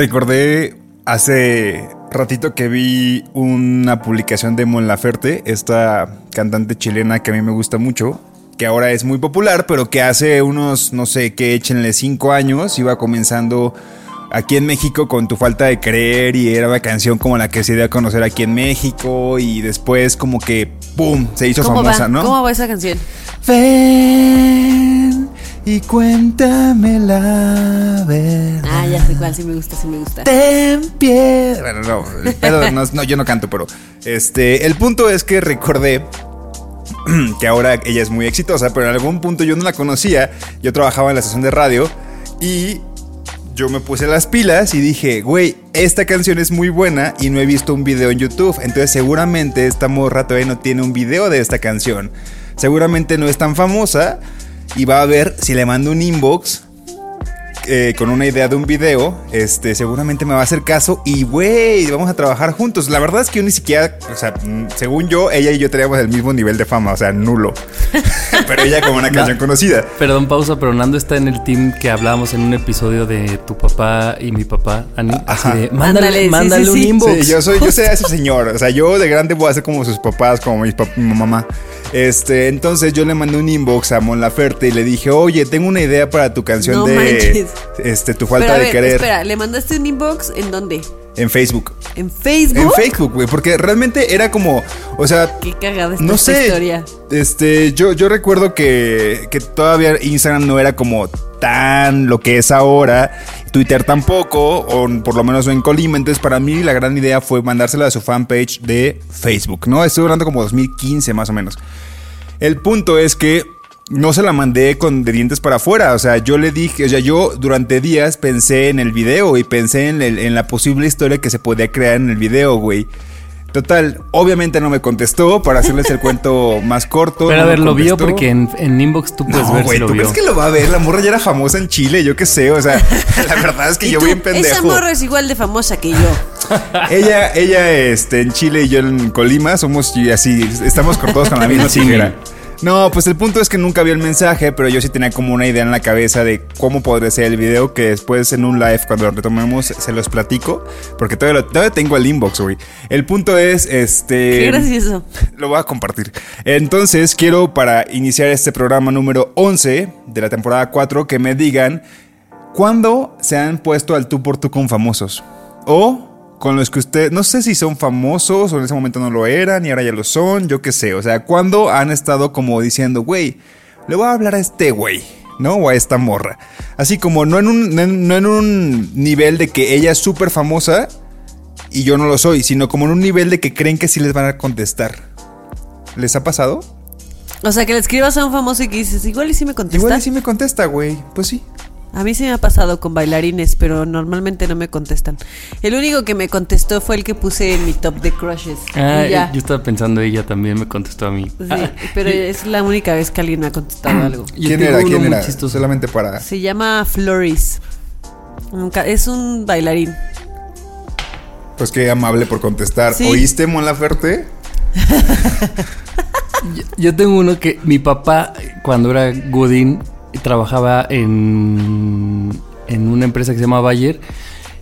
Recordé hace ratito que vi una publicación de Mon Laferte, esta cantante chilena que a mí me gusta mucho, que ahora es muy popular, pero que hace unos, no sé qué, échenle cinco años, iba comenzando aquí en México con Tu Falta de Creer y era una canción como la que se dio a conocer aquí en México y después como que, ¡pum!, se hizo ¿Cómo famosa, va? ¿no? ¿Cómo va esa canción? Ven y cuéntame la verdad. Ah, ya sé cuál, sí me gusta, sí me gusta. Ten pie. Bueno, no, el pedo no, no, yo no canto, pero este, el punto es que recordé que ahora ella es muy exitosa, pero en algún punto yo no la conocía. Yo trabajaba en la estación de radio y yo me puse las pilas y dije, güey, esta canción es muy buena y no he visto un video en YouTube. Entonces seguramente esta morra todavía no tiene un video de esta canción. Seguramente no es tan famosa y va a ver si le mando un inbox eh, con una idea de un video, este, seguramente me va a hacer caso y, güey, vamos a trabajar juntos. La verdad es que yo ni siquiera, o sea, mm, según yo, ella y yo teníamos el mismo nivel de fama, o sea, nulo. pero ella como una canción conocida. Perdón, pausa, pero Nando está en el team que hablábamos en un episodio de tu papá y mi papá, Ani. Así de, mándale, Ándale, sí, mándale sí, un sí. inbox. Sí, yo soy, yo soy ese señor. O sea, yo de grande voy a ser como sus papás, como mi, pap- mi mamá. Este, entonces yo le mandé un inbox a Mon Laferte y le dije, oye, tengo una idea para tu canción No de manches. Este, tu falta de querer espera, ¿le mandaste un inbox en dónde? en Facebook. ¿En Facebook? En Facebook, güey, porque realmente era como, o sea, Qué cagada no esta sé. historia. Este, yo, yo recuerdo que, que todavía Instagram no era como tan lo que es ahora. Twitter tampoco, o por lo menos no en Colima. Entonces, para mí, la gran idea fue mandársela a su fanpage de Facebook, ¿no? Estoy hablando como 2015 más o menos. El punto es que no se la mandé con de dientes para afuera. O sea, yo le dije, o sea, yo durante días pensé en el video y pensé en, el- en la posible historia que se podía crear en el video, güey. Total, obviamente no me contestó para hacerles el cuento más corto. Pero a no me ver, lo vio porque en, en inbox tú puedes No, ver si lo ¿tú vio. crees que lo va a ver? La morra ya era famosa en Chile, yo qué sé, o sea, la verdad es que Y yo tú, voy en pendejo. Esa morra es igual de famosa que yo. Ella, ella, este, en Chile y yo en Colima somos así, estamos cortados con la misma Sí, tijera. No, pues el punto es que nunca vi el mensaje, pero yo sí tenía como una idea en la cabeza de cómo podría ser el video, que después en un live, cuando lo retomemos, se los platico, porque todavía, lo- todavía tengo el inbox, güey. El punto es, este... Qué gracioso. Lo voy a compartir. Entonces, quiero para iniciar este programa número 11 de la temporada 4 que me digan cuándo se han puesto al tú por tú con famosos. O con los que usted, no sé si son famosos o en ese momento no lo eran y ahora ya lo son, yo qué sé. O sea, cuándo han estado como diciendo, güey, le voy a hablar a este güey. ¿no? O a esta morra. Así como no en un, no en, no en un nivel de que ella es súper famosa y yo no lo soy, sino como en un nivel de que creen que sí les van a contestar. ¿Les ha pasado? O sea, que le escribas a un famoso y que dices, igual y sí me contesta. Igual y sí me contesta, güey. Pues sí. A mí sí me ha pasado con bailarines, pero normalmente no me contestan. El único que me contestó fue el que puse en mi top de crushes. Ah, y ya. yo estaba pensando, ella también me contestó a mí. Sí, Ah, pero es la única vez que alguien me ha contestado algo. yo ¿Quién era? ¿Quién era? chistoso. Solamente para. Se llama Floris. Nunca- Es un bailarín. Pues qué amable por contestar. Sí. ¿Oíste, Mon Laferte? Yo, yo tengo uno que mi papá, cuando era Godín, trabajaba en, en una empresa que se llama Bayer.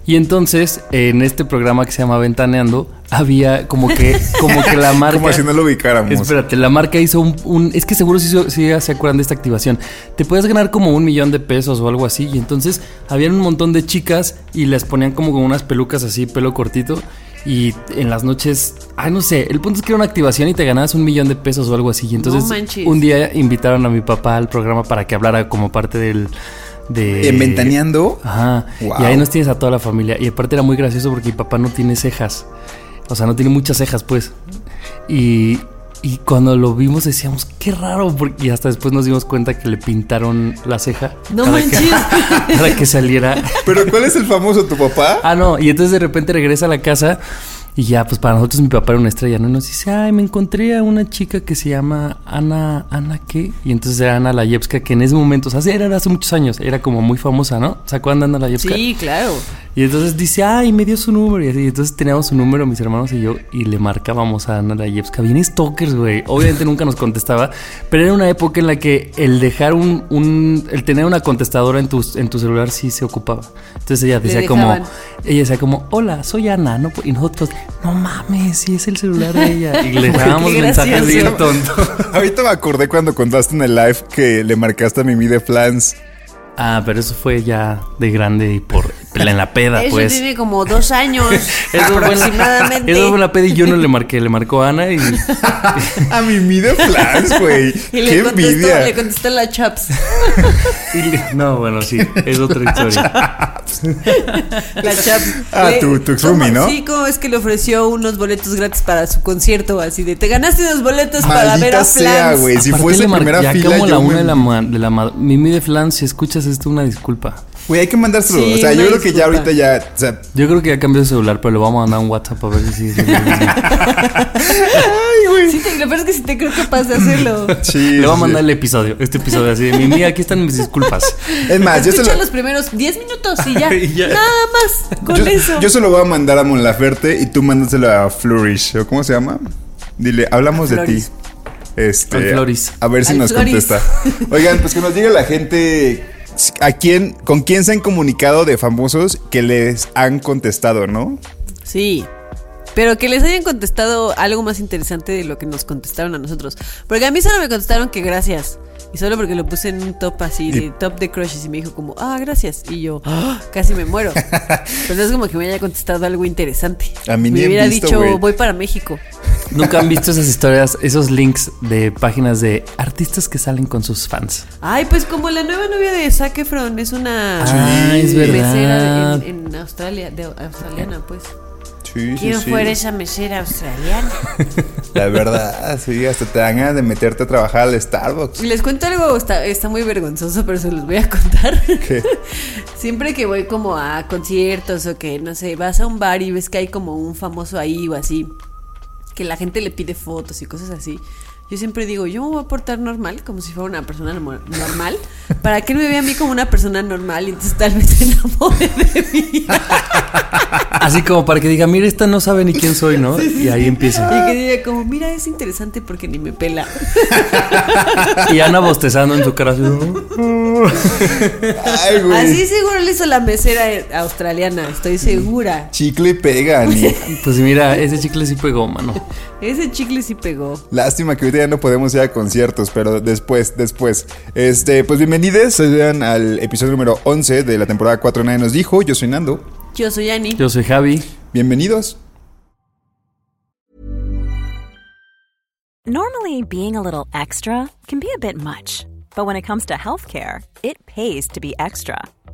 Y entonces, en este programa que se llama Ventaneando, había como que, como que la marca. Como si no lo ubicáramos. Espérate, la marca hizo un, un- Es que seguro sí, sí se acuerdan de esta activación. Te puedes ganar como un millón de pesos o algo así. Y entonces habían un montón de chicas y les ponían como con unas pelucas así, pelo cortito. Y en las noches, ay, no sé, el punto es que era una activación y te ganabas un millón de pesos o algo así. Y entonces, un día invitaron a mi papá al programa para que hablara como parte del. De, En Ventaneando. Ajá. Wow. Y ahí nos tienes a toda la familia. Y aparte era muy gracioso porque mi papá no tiene cejas. O sea, no tiene muchas cejas, pues. Y, y cuando lo vimos decíamos, qué raro. Porque, y hasta después nos dimos cuenta que le pintaron la ceja. No para que- manches. para que saliera. Pero ¿cuál es el famoso tu papá? Ah, no. Y entonces de repente regresa a la casa. Y ya, pues para nosotros mi papá era una estrella, ¿no? Y nos dice, ay, me encontré a una chica que se llama Ana, ¿Ana qué? Y entonces era Ana Layevska, que en ese momento, o sea, era hace muchos años, era como muy famosa, ¿no? ¿Se acuerdan de Ana Layevska? Sí, claro. Y entonces dice, ay, me dio su número. Y así, entonces teníamos su número, mis hermanos y yo, y le marcábamos a Ana Layevska. Bien stalkers, güey. Obviamente nunca nos contestaba, pero era una época en la que el dejar un, un el tener una contestadora en tu, en tu celular sí se ocupaba. Entonces ella decía como, ella decía como, hola, soy Ana, ¿no? Y nosotros, no mames, sí es el celular de ella. Y le dejábamos mensajes bien tontos. Ahorita me acordé cuando contaste en el live que le marcaste a Mimi de Flans. Ah, pero eso fue ya de grande y por en la peda, Eso pues. tiene como dos años Eso fue, en la, aproximadamente. eso fue en la peda y yo no le marqué, le marcó a Ana y A Mimi de Flans, güey. Y le Qué contestó, envidia. le contestó la chaps. Y le- No, bueno, sí, es otra historia. La chaps. Ah, Le- tu- tu ex ¿cómo- roomie, ¿no? Sí, como es que le ofreció unos boletos gratis para su concierto, así de te ganaste unos boletos para ver Maldita a sea, Flans. güey. Si fuese primera ya fila, como la yo una me- de la, ma- de la Mimi de Flan, si escuchas esto, una disculpa. Güey, hay que mandárselo. Sí, o sea, yo creo que ya ahorita ya. O sea, Yo creo que ya cambió de celular, pero le vamos a mandar un WhatsApp a ver si sigue siendo el mismo. Sí, te, lo peor es que sí te creo capaz de hacerlo. sí. Le voy a sí, mandar sí. el episodio, este episodio así de Mimi, aquí están mis disculpas. Es más, yo se Escucha lo. los primeros 10 minutos y ya. Y ya. Nada más con Yo, eso. yo se lo voy a mandar a Mon Laferte y tú mándaselo a Flourish. ¿O cómo se llama? Dile, hablamos A de ti. Este. A ver si Al nos Floris. contesta. Oigan, pues que nos diga la gente a quién, con quién se han comunicado de famosos que les han contestado, ¿no? Sí. Pero que les hayan contestado algo más interesante de lo que nos contestaron a nosotros. Porque a mí solo me contestaron que gracias. Y solo porque lo puse en un top así, de top de crushes. Y me dijo como, ah, gracias. Y yo, "Ah", casi me muero. Pero es como que me haya contestado algo interesante. A mí ni me hubiera visto, dicho, voy para México. Nunca han visto esas historias, esos links de páginas de artistas que salen con sus fans. Ay, pues como la nueva novia de Zac Efron es una Ah, es mesera en Australia, de, australiana, pues. Sí, ¿Quién fuera esa mesera australiana? La verdad, sí, hasta te dan ganas de meterte a trabajar al Starbucks. Les cuento algo, está, está muy vergonzoso, pero se los voy a contar. ¿Qué? Siempre que voy como a conciertos o que, no sé, vas a un bar y ves que hay como un famoso ahí o así, que la gente le pide fotos y cosas así. Yo siempre digo, yo me voy a portar normal, como si fuera una persona normal, normal, para que él me vea a mí como una persona normal y entonces tal vez se enamore de mí. Así como para que diga, mira, esta no sabe ni quién soy, ¿no? Y ahí empieza. Y que diga como, mira, es interesante porque ni me pela. Y Ana bostezando en su cara. así, Ay, güey. Así seguro le hizo la mesera australiana, estoy segura. Chicle pega, ni. Pues mira, ese chicle sí pegó, mano. Ese chicle sí pegó. Lástima que ahorita ya no podemos ir a conciertos, pero después, después. Este, pues bienvenidos sean al episodio número 11 de la temporada 4 Nadie nos dijo. Yo soy Nando. Yo soy Ani. Yo soy Javi. Bienvenidos. Normally, being a little extra can be a bit much, but when it comes to healthcare, it pays to be extra.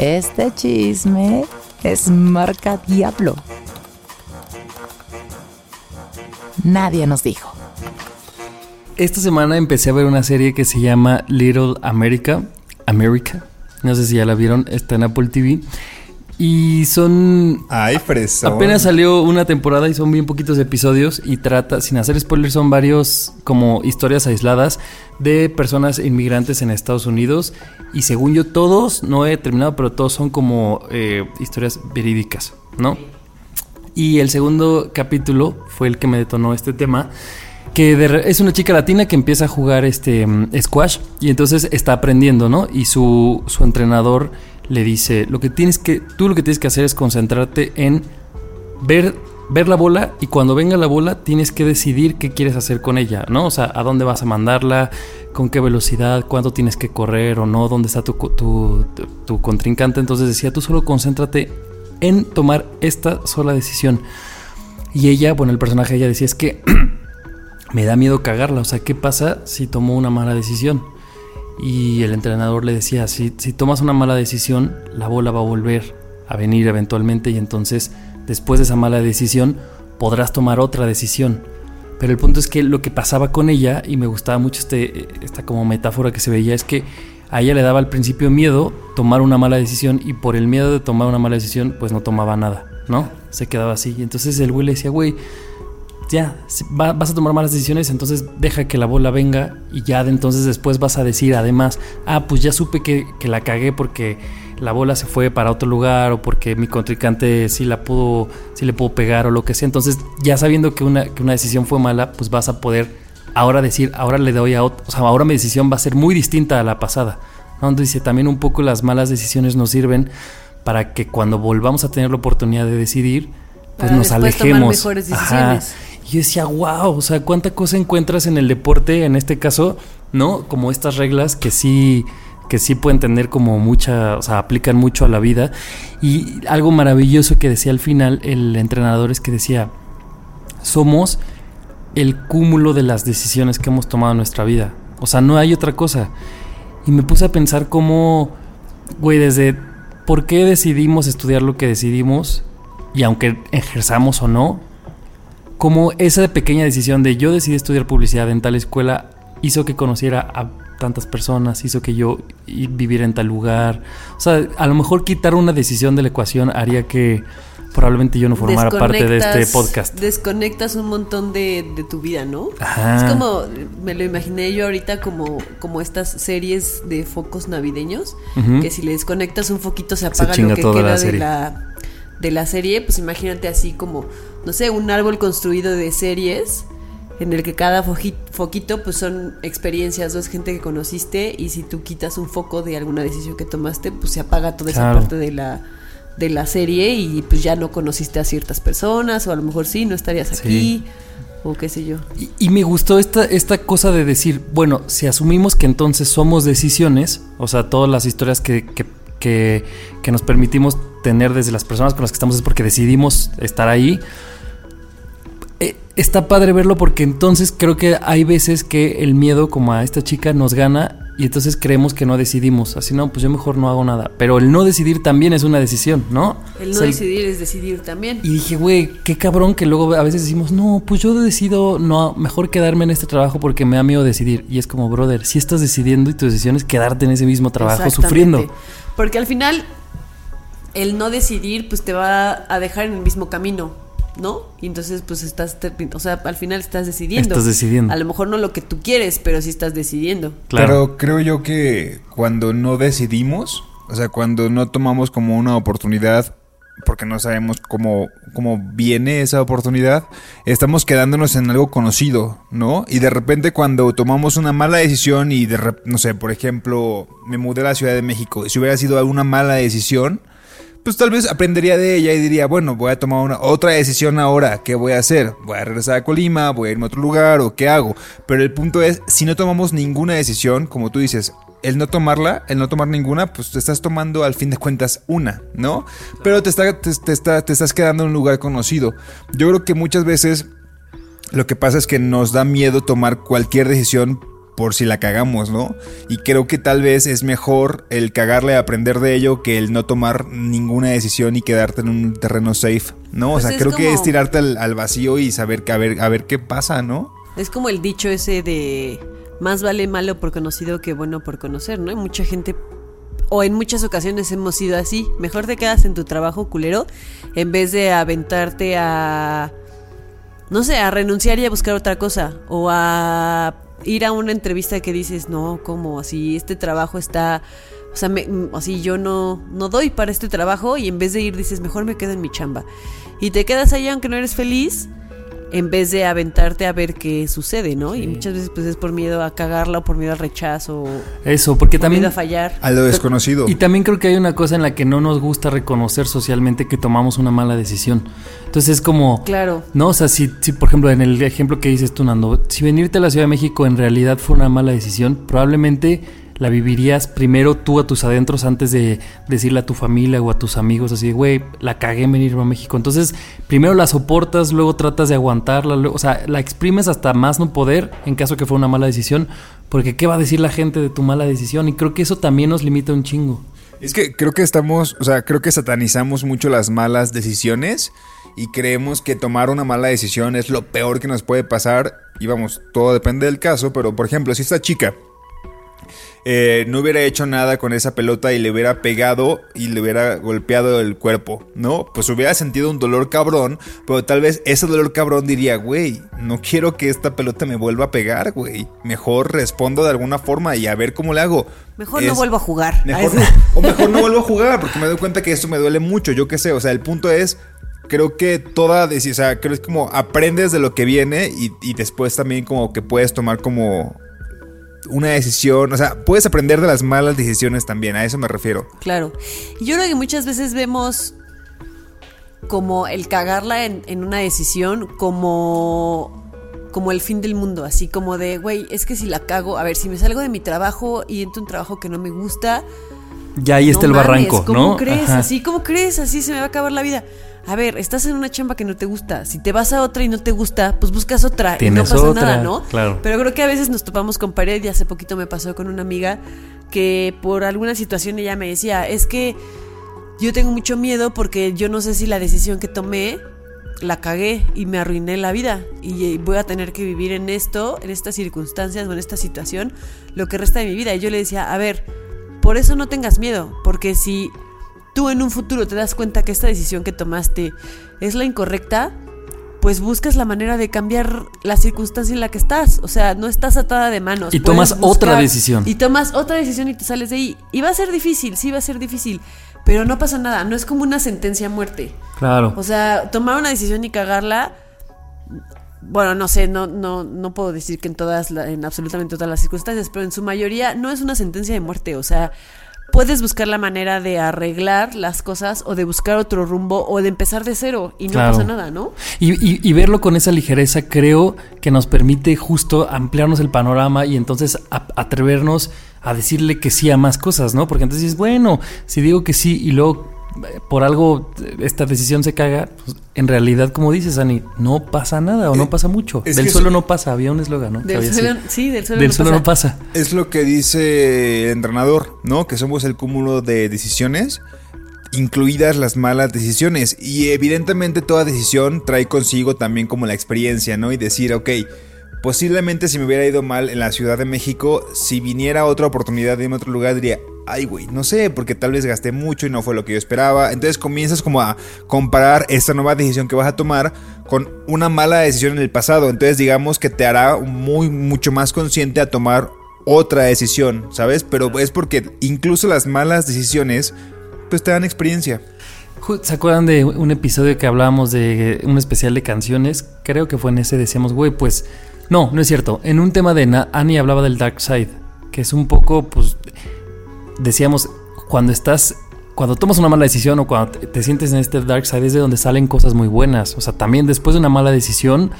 Este chisme es marca Diablo. Nadie nos dijo. Esta semana empecé a ver una serie que se llama Little America. America. No sé si ya la vieron. Está en Apple TV. Y son Ay, fresón. Apenas salió una temporada y son bien poquitos episodios y trata, sin hacer spoilers, son varios como historias aisladas de personas inmigrantes en Estados Unidos y según yo todos, no he terminado, pero todos son como eh, historias verídicas, ¿no? Y el segundo capítulo fue el que me detonó este tema. Que de es una chica latina que empieza a jugar este mm, squash y entonces está aprendiendo, ¿no? Y su, su entrenador le dice, lo que tienes que, tú lo que tienes que hacer es concentrarte en ver, ver la bola y cuando venga la bola tienes que decidir qué quieres hacer con ella, ¿no? O sea, a dónde vas a mandarla, con qué velocidad, cuánto tienes que correr o no, dónde está tu, tu, tu- contrincante. Entonces decía, tú solo concéntrate en tomar esta sola decisión. Y ella, bueno, el personaje ella decía, es que me da miedo cagarla, o sea, ¿qué pasa si tomo una mala decisión? Y el entrenador le decía, si, si tomas una mala decisión, la bola va a volver a venir eventualmente y entonces después de esa mala decisión podrás tomar otra decisión. Pero el punto es que lo que pasaba con ella, y me gustaba mucho este, esta como metáfora que se veía, es que a ella le daba al principio miedo tomar una mala decisión y por el miedo de tomar una mala decisión pues no tomaba nada, ¿no? Se quedaba así. Y entonces el güey le decía, güey, ya, vas a tomar malas decisiones, entonces deja que la bola venga y ya de entonces después vas a decir además, ah, pues ya supe que, la cagué porque la bola se fue para otro lugar o porque mi contrincante sí la pudo, sí le pudo pegar o lo que sea. Entonces ya sabiendo que una, que una decisión fue mala, pues vas a poder ahora decir, ahora le doy a otro, o sea, ahora mi decisión va a ser muy distinta a la pasada. Entonces también un poco las malas decisiones nos sirven para que cuando volvamos a tener la oportunidad de decidir, pues Para nos tomar alejemos. mejores Ajá. decisiones. Y yo decía, wow, o sea, cuánta cosa encuentras en el deporte, en este caso, ¿no? Como estas reglas que sí, que sí pueden tener como mucha, o sea, aplican mucho a la vida. Y algo maravilloso que decía al final el entrenador es que decía, somos el cúmulo de las decisiones que hemos tomado en nuestra vida. O sea, no hay otra cosa. Y me puse a pensar cómo, güey, desde por qué decidimos estudiar lo que decidimos, y aunque ejerzamos o no, cómo esa pequeña decisión de yo decidí estudiar publicidad en tal escuela hizo que conociera a tantas personas, hizo que yo viviera en tal lugar. O sea, a lo mejor quitar una decisión de la ecuación haría que probablemente yo no formara parte de este podcast. Desconectas un montón de, de tu vida, ¿no? Ajá. Es como, me lo imaginé yo ahorita como, como estas series de focos navideños, que si le desconectas un foquito se Se apaga chinga lo que toda la queda de la, de la serie, pues imagínate así como, no sé, un árbol construido de series en el que cada foquito pues son experiencias, dos gente que conociste y si tú quitas un foco de alguna decisión que tomaste, pues se apaga toda esa parte de la de la serie y pues ya no conociste a ciertas personas o a lo mejor sí, no estarías Sí. aquí o qué sé yo. Y, y me gustó esta, esta cosa de decir, bueno, si asumimos que entonces somos decisiones, o sea, todas las historias que, que, que- que nos permitimos tener desde las personas con las que estamos es porque decidimos estar ahí. Eh, está padre verlo porque entonces creo que hay veces que el miedo, como a esta chica, nos gana y entonces creemos que no decidimos. Así no, pues yo mejor no hago nada. Pero el no decidir también es una decisión, ¿no? El O no sea, decidir es decidir también. y dije, güey, qué cabrón que luego a veces decimos, no, pues yo decido, no, mejor quedarme en este trabajo porque me da miedo decidir. Y es como, brother, si estás decidiendo y tu decisión es quedarte en ese mismo trabajo sufriendo. Porque al final el no decidir pues te va a dejar en el mismo camino, ¿no? Y entonces pues estás, o sea, al final estás decidiendo. Estás decidiendo. A lo mejor no lo que tú quieres, pero sí estás decidiendo. Claro. Pero creo yo que cuando no decidimos, o sea, cuando no tomamos como una oportunidad, porque no sabemos cómo, cómo viene esa oportunidad, estamos quedándonos en algo conocido, ¿no? Y de repente cuando tomamos una mala decisión y de rep- no sé, por ejemplo, me mudé a la Ciudad de México, si hubiera sido alguna mala decisión, pues tal vez aprendería de ella y diría, bueno, voy a tomar una otra decisión ahora, ¿qué voy a hacer? ¿Voy a regresar a Colima? ¿Voy a irme a otro lugar? ¿O qué hago? Pero el punto es, si no tomamos ninguna decisión, como tú dices, el no tomarla, el no tomar ninguna, pues te estás tomando al fin de cuentas una, ¿no? Pero te, está, te, te está- te estás quedando en un lugar conocido. Yo creo que muchas veces lo que pasa es que nos da miedo tomar cualquier decisión por si la cagamos, ¿no? Y creo que tal vez es mejor el cagarle, aprender de ello, que el no tomar ninguna decisión y quedarte en un terreno safe, ¿no? Pues o sea, es creo que es tirarte al, al vacío y saber que a ver, a ver qué pasa, ¿no? Es como el dicho ese de más vale malo por conocido que bueno por conocer, ¿no? Hay mucha gente o en muchas ocasiones hemos sido así. Mejor te quedas en tu trabajo culero en vez de aventarte a no sé, a renunciar y a buscar otra cosa o a ir a una entrevista que dices, "No, como así este trabajo está O sea, me, así yo no, no doy para este trabajo y en vez de ir dices, mejor me quedo en mi chamba. Y te quedas ahí aunque no eres feliz, en vez de aventarte a ver qué sucede, ¿no? Y muchas veces pues es por miedo a cagarla o por miedo al rechazo Eso, porque por también... miedo a fallar. A lo desconocido. Y también creo que hay una cosa en la que no nos gusta reconocer socialmente que tomamos una mala decisión. Entonces es como... Claro. No, o sea, si, si por ejemplo en el ejemplo que dices tú, Nando, si venirte a la Ciudad de México en realidad fue una mala decisión, probablemente la vivirías primero tú a tus adentros antes de decirle a tu familia o a tus amigos así, güey, la cagué en venirme a México. Entonces, primero la soportas, luego tratas de aguantarla, luego- o sea, la exprimes hasta más no poder en caso que fue una mala decisión, porque ¿qué va a decir la gente de tu mala decisión? Y creo que eso también nos limita un chingo. Es que creo que estamos, o sea, creo que satanizamos mucho las malas decisiones y creemos que tomar una mala decisión es lo peor que nos puede pasar. Y vamos, todo depende del caso, pero por ejemplo, si esta chica eh, no hubiera hecho nada con esa pelota y le hubiera pegado y le hubiera golpeado el cuerpo, ¿no? Pues hubiera sentido un dolor cabrón, pero tal vez ese dolor cabrón diría, güey, no quiero que esta pelota me vuelva a pegar, güey. Mejor respondo de alguna forma y a ver cómo le hago. Mejor no vuelvo a jugar. Mejor, Ay, o mejor no vuelvo a jugar porque me doy cuenta que esto me duele mucho. Yo qué sé, o sea, el punto es, creo que toda, o sea, creo que es como aprendes de lo que viene y, y después también como que puedes tomar como una decisión, o sea, puedes aprender de las malas decisiones también, a eso me refiero. Claro. Y yo creo que muchas veces vemos como el cagarla en, en una decisión como como el fin del mundo, así como de, güey, es que si la cago, a ver, si me salgo de mi trabajo y entro a un trabajo que no me gusta, Ya ahí está el mames, barranco, ¿cómo ¿no? crees? Ajá. Así, ¿cómo crees? Así se me va a acabar la vida. A ver, estás en una chamba que no te gusta. Si te vas a otra y no te gusta, pues buscas otra y no pasa otra, nada, ¿no? claro. Pero creo que a veces nos topamos con pared y hace poquito me pasó con una amiga que por alguna situación ella me decía, es que yo tengo mucho miedo porque yo no sé si la decisión que tomé la cagué y me arruiné la vida y eh, voy a tener que vivir en esto, en estas circunstancias o en esta situación lo que resta de mi vida. Y yo le decía, a ver, por eso no tengas miedo, porque si tú en un futuro te das cuenta que esta decisión que tomaste es la incorrecta, pues buscas la manera de cambiar la circunstancia en la que estás. O sea, no estás atada de manos. Y tomas otra decisión. Y tomas otra decisión y te sales de ahí. Y va a ser difícil, sí va a ser difícil. Pero no pasa nada, no es como una sentencia a muerte. Claro. O sea, tomar una decisión y cagarla. Bueno, no sé, no, no, no puedo decir que en todas, en absolutamente todas las circunstancias, pero en su mayoría no es una sentencia de muerte. O sea, puedes buscar la manera de arreglar las cosas o de buscar otro rumbo o de empezar de cero y no Claro. pasa nada, ¿no? Y, y- y verlo con esa ligereza creo que nos permite justo ampliarnos el panorama y entonces a- atrevernos a decirle que sí a más cosas, ¿no? Porque entonces dices, bueno, si digo que sí y luego por algo esta decisión se caga, pues, en realidad, como dices, Ani, no pasa nada o no Eh, pasa mucho. es Del suelo eso- no pasa, había un eslogan, ¿no? Del suelo, sí, del suelo, Del no, suelo pasa. no pasa. Es lo que dice el entrenador, ¿no? Que somos el cúmulo de decisiones, incluidas las malas decisiones. Y evidentemente toda decisión trae consigo también como la experiencia, ¿no? Y decir, ok, posiblemente si me hubiera ido mal en la Ciudad de México, si viniera otra oportunidad de irme a otro lugar, diría, ay, güey, no sé, porque tal vez gasté mucho y no fue lo que yo esperaba. Entonces comienzas como a comparar esta nueva decisión que vas a tomar con una mala decisión en el pasado. Entonces digamos que te hará muy, mucho más consciente a tomar otra decisión, ¿sabes? Pero es porque incluso las malas decisiones, pues te dan experiencia. ¿Se acuerdan de un episodio que hablábamos de un especial de canciones? Creo que fue en ese, decíamos, güey, pues... No, no es cierto. En un tema de Annie hablaba del Dark Side, que es un poco, pues... Decíamos, cuando estás... Cuando tomas una mala decisión o cuando te, te sientes en este Dark Side es de donde salen cosas muy buenas. O sea, también después de una mala decisión,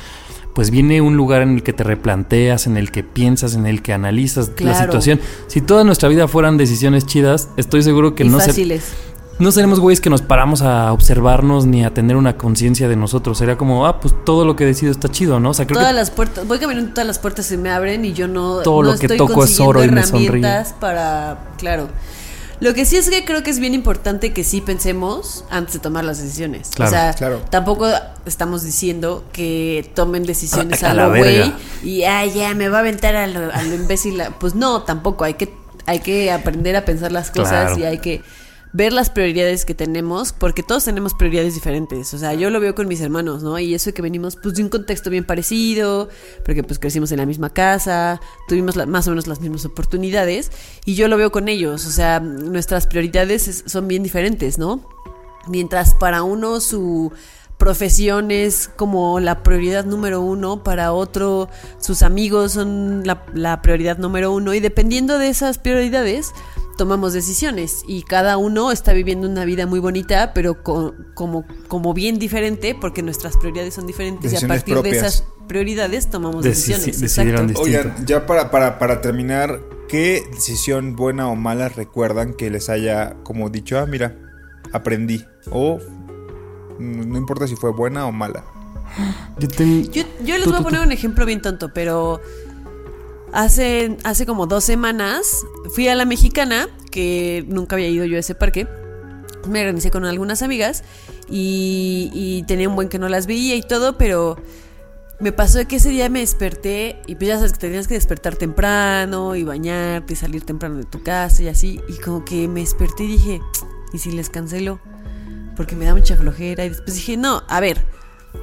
pues viene un lugar en el que te replanteas, en el que piensas, en el que analizas la situación. Si toda nuestra vida fueran decisiones chidas, estoy seguro que y no se, fáciles. No seremos güeyes que nos paramos a observarnos ni a tener una conciencia de nosotros. Sería como, ah, pues todo lo que decido está chido, ¿no? O sea, creo Todas que las puertas, voy caminando, todas las puertas se me abren y yo no, Todo no lo que estoy toco es consiguiendo oro y me sonríe. herramientas para, claro. Lo que sí es que creo que es bien importante que sí pensemos antes de tomar las decisiones. Claro, o sea, claro. tampoco estamos diciendo que tomen decisiones A- a a, la lo güey y ay, ya me va a aventar a lo, a lo imbécil. Pues no, tampoco hay que hay que aprender a pensar las cosas Claro. y hay que ver las prioridades que tenemos, porque todos tenemos prioridades diferentes. O sea, yo lo veo con mis hermanos, ¿no? Y eso que venimos pues de un contexto bien parecido, porque pues crecimos en la misma casa, tuvimos la- más o menos las mismas oportunidades, y yo lo veo con ellos. O sea, nuestras prioridades es- son bien diferentes, ¿no? Mientras para uno su profesión es como la prioridad número uno, para otro sus amigos son la, la prioridad número uno y dependiendo de esas prioridades tomamos decisiones y cada uno está viviendo una vida muy bonita pero co- como, como bien diferente porque nuestras prioridades son diferentes y a partir propias. de esas prioridades tomamos Deci- decisiones. Oigan, ya para, para, para terminar, ¿qué decisión buena o mala recuerdan que les haya como dicho, ah, mira, aprendí? O mm, no importa si fue buena o mala. Yo, Yo, yo les Tú, voy a poner tú. un ejemplo bien tonto, pero hace, hace como dos semanas fui a la mexicana, que nunca había ido yo a ese parque. Me organicé con algunas amigas y, y tenía un buen que no las veía y todo, pero me pasó que ese día me desperté y pues ya sabes que tenías que despertar temprano y bañarte y salir temprano de tu casa y así. Y como que me desperté y dije, ¿y si les cancelo? Porque me da mucha flojera. Y después dije, no, a ver,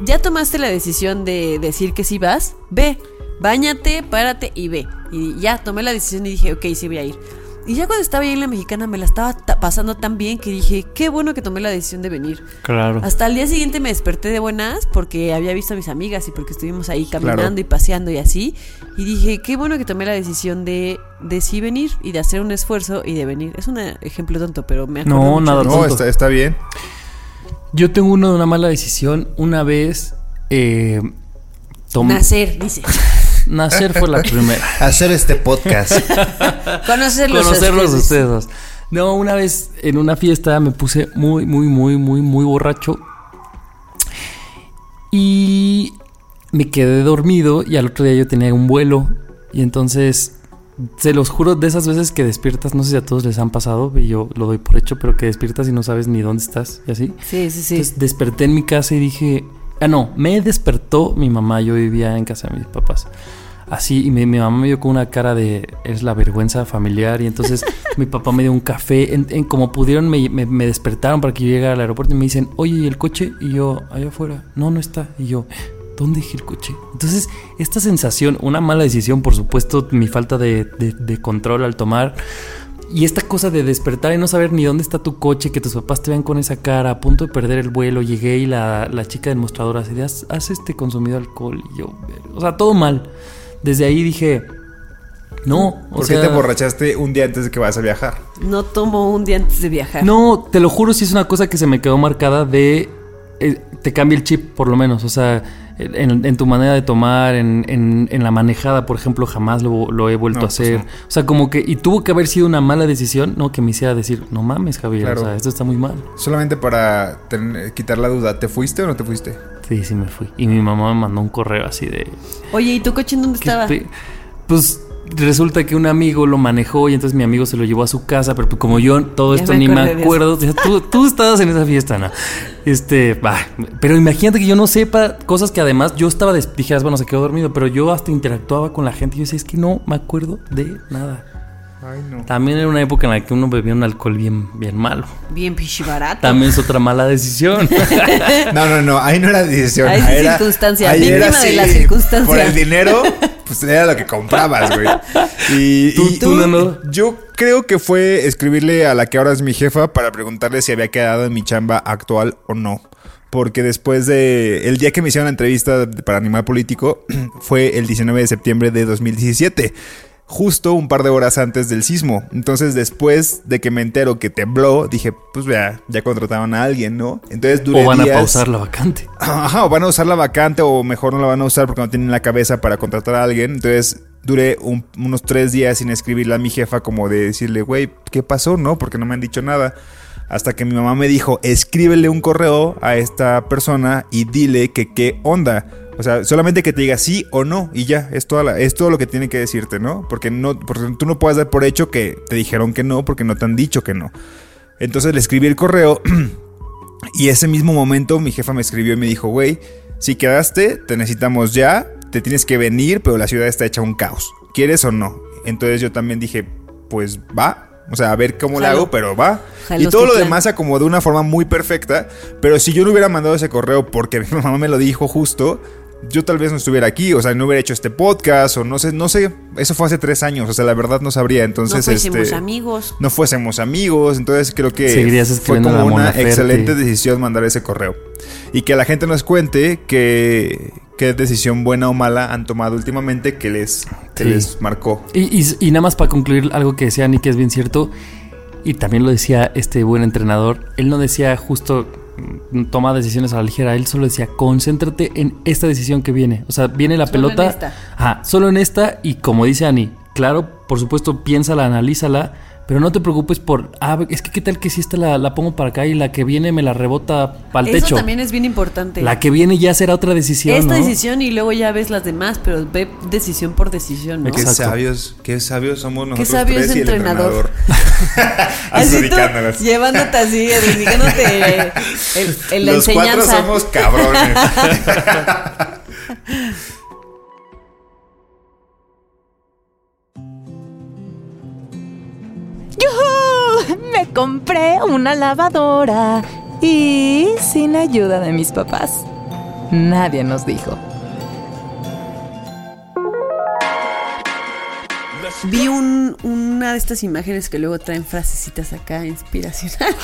ya tomaste la decisión de decir que sí vas, ve, bañate, párate y ve. Y ya tomé la decisión y dije, ok, sí voy a ir. Y ya cuando estaba ahí en la mexicana me la estaba ta- pasando tan bien que dije, qué bueno que tomé la decisión de venir. claro. Hasta el día siguiente me desperté de buenas porque había visto a mis amigas y porque estuvimos ahí caminando Claro. y paseando y así. Y dije, qué bueno que tomé la decisión de, de sí venir y de hacer un esfuerzo y de venir. Es un ejemplo tonto, pero me acuerdo No, mucho nada de No, está bien. Yo tengo uno de una mala decisión. Una vez. Eh, tom- Nacer, dice. nacer fue la primera. Hacer este podcast. Conocerlos. Conocerlos ustedes. ustedes. No, una vez en una fiesta me puse muy, muy, muy, muy, muy borracho. Y me quedé dormido y al otro día yo tenía un vuelo. Y entonces, se los juro, de esas veces que despiertas, no sé si a todos les han pasado, y yo lo doy por hecho, pero que despiertas y no sabes ni dónde estás y así. Sí, sí, sí. Entonces desperté en mi casa y dije, ah, no, me despertó mi mamá, yo vivía en casa de mis papás. Así, y mi, mi mamá me dio con una cara de, es la vergüenza familiar, y entonces mi papá me dio un café, en, en como pudieron me, me- me despertaron para que yo llegara al aeropuerto y me dicen, oye, ¿y el coche? Y yo, allá afuera, no, no está. Y yo, ¿dónde dejé el coche? Entonces, esta sensación, una mala decisión, por supuesto, mi falta de, de- de control al tomar, y esta cosa de despertar y no saber ni dónde está tu coche, que tus papás te vean con esa cara, a punto de perder el vuelo, llegué y la, la chica del mostrador así de, ¿has, has, este consumido alcohol? Y yo, o sea, todo mal. Desde ahí dije, no, o ¿Por sea, qué te emborrachaste un día antes de que vas a viajar? No tomo un día antes de viajar. No, te lo juro, sí es una cosa que se me quedó marcada de. eh, te cambia el chip, por lo menos. O sea, en, en tu manera de tomar, en, en- en la manejada, por ejemplo, jamás lo, lo he vuelto No, a pues hacer. no. O sea, como que. Y tuvo que haber sido una mala decisión, ¿no? Que me hiciera decir, no mames, Javier, Claro. o sea, esto está muy mal. Solamente para tener- quitar la duda, ¿te fuiste o no te fuiste? Sí, sí me fui. Y mi mamá me mandó un correo así de. Oye, ¿y tu coche en dónde ¿qué estaba? pe- Pues. Resulta que un amigo lo manejó y entonces mi amigo se lo llevó a su casa, pero pues como yo todo Ya esto me ni me acuerdo, o sea, tú, tú estabas en esa fiesta, ¿no? Este, va, pero imagínate que yo no sepa cosas que además yo estaba, dijeras, bueno, se quedó dormido, pero yo hasta interactuaba con la gente y yo decía, es que no me acuerdo de nada. Ay, no. También era una época en la que uno bebía un alcohol bien, bien malo. Bien pichibarato. También es otra mala decisión. No, no, no, ahí no era decisión. Ahí sí era- circunstancia, ahí víctima era de la circunstancia. Por el dinero, pues era lo que comprabas, güey. Y, Tú- y- tú, Nano. Yo creo que fue escribirle a la que ahora es mi jefa para preguntarle si había quedado en mi chamba actual o no. Porque después de. El día que me hicieron la entrevista para Animal Político fue el 19 de septiembre de 2017. Justo un par de horas antes del sismo. Entonces, después de que me entero que tembló, dije, pues ya, ya contrataron a alguien, ¿no? Entonces duré o van a pausar la vacante. Ajá, o van a usar la vacante o mejor no la van a usar porque no tienen la cabeza para contratar a alguien. Entonces duré un- unos tres días sin escribirle a mi jefa como de decirle, güey, ¿qué pasó? No, porque no me han dicho nada. Hasta que mi mamá me dijo, escríbele un correo a esta persona y dile que qué onda. O sea, solamente que te diga sí o no y ya, es, toda la- es todo lo que tiene que decirte, ¿no? Porque, no, porque tú no puedes dar por hecho que te dijeron que no porque no te han dicho que no. Entonces le escribí el correo y ese mismo momento mi jefa me escribió y me dijo, güey, si quedaste, te necesitamos ya, te tienes que venir, pero la ciudad está hecha un caos. ¿Quieres o no? Entonces yo también dije, pues va, O sea, a ver cómo le Jalo. hago, pero va. Jalo, y todo lo demás se acomodó de una forma muy perfecta. Pero si yo no hubiera mandado ese correo porque mi mamá me lo dijo justo, yo tal vez no estuviera aquí. O sea, no hubiera hecho este podcast o no sé, no sé. Eso fue hace tres años. O sea, la verdad no sabría. Entonces, no fuésemos este, amigos. no fuésemos amigos. Entonces creo que fue como la una excelente decisión mandar ese correo. Y que la gente nos cuente que, qué decisión buena o mala han tomado últimamente que les, que Sí. les marcó. Y, y- y nada más para concluir algo que decía Nick que es bien cierto, y también lo decía este buen entrenador, él no decía justo mm, toma decisiones a la ligera, él solo decía concéntrate en esta decisión que viene. O sea, viene la Solo en pelota. esta. Ajá, solo en esta y como dice Ani, claro, por supuesto, piénsala, analízala, pero no te preocupes por, ah, es que qué tal que si esta la, la pongo para acá y la que viene me la rebota para el Eso techo. también es bien importante. La que viene ya será otra decisión. Esta ¿no? decisión y luego ya ves las demás, pero ve decisión por decisión, ¿no? Qué Exacto. sabios, qué sabios somos nosotros sabio tres es y el entrenador. entrenador. Así tú, llevándote así, dedicándote el, el- la Los cuatro enseñanza. somos cabrones. Me compré una lavadora y sin ayuda de mis papás. Nadie nos dijo. Vi un- una de estas imágenes que luego traen frasecitas acá inspiracionales.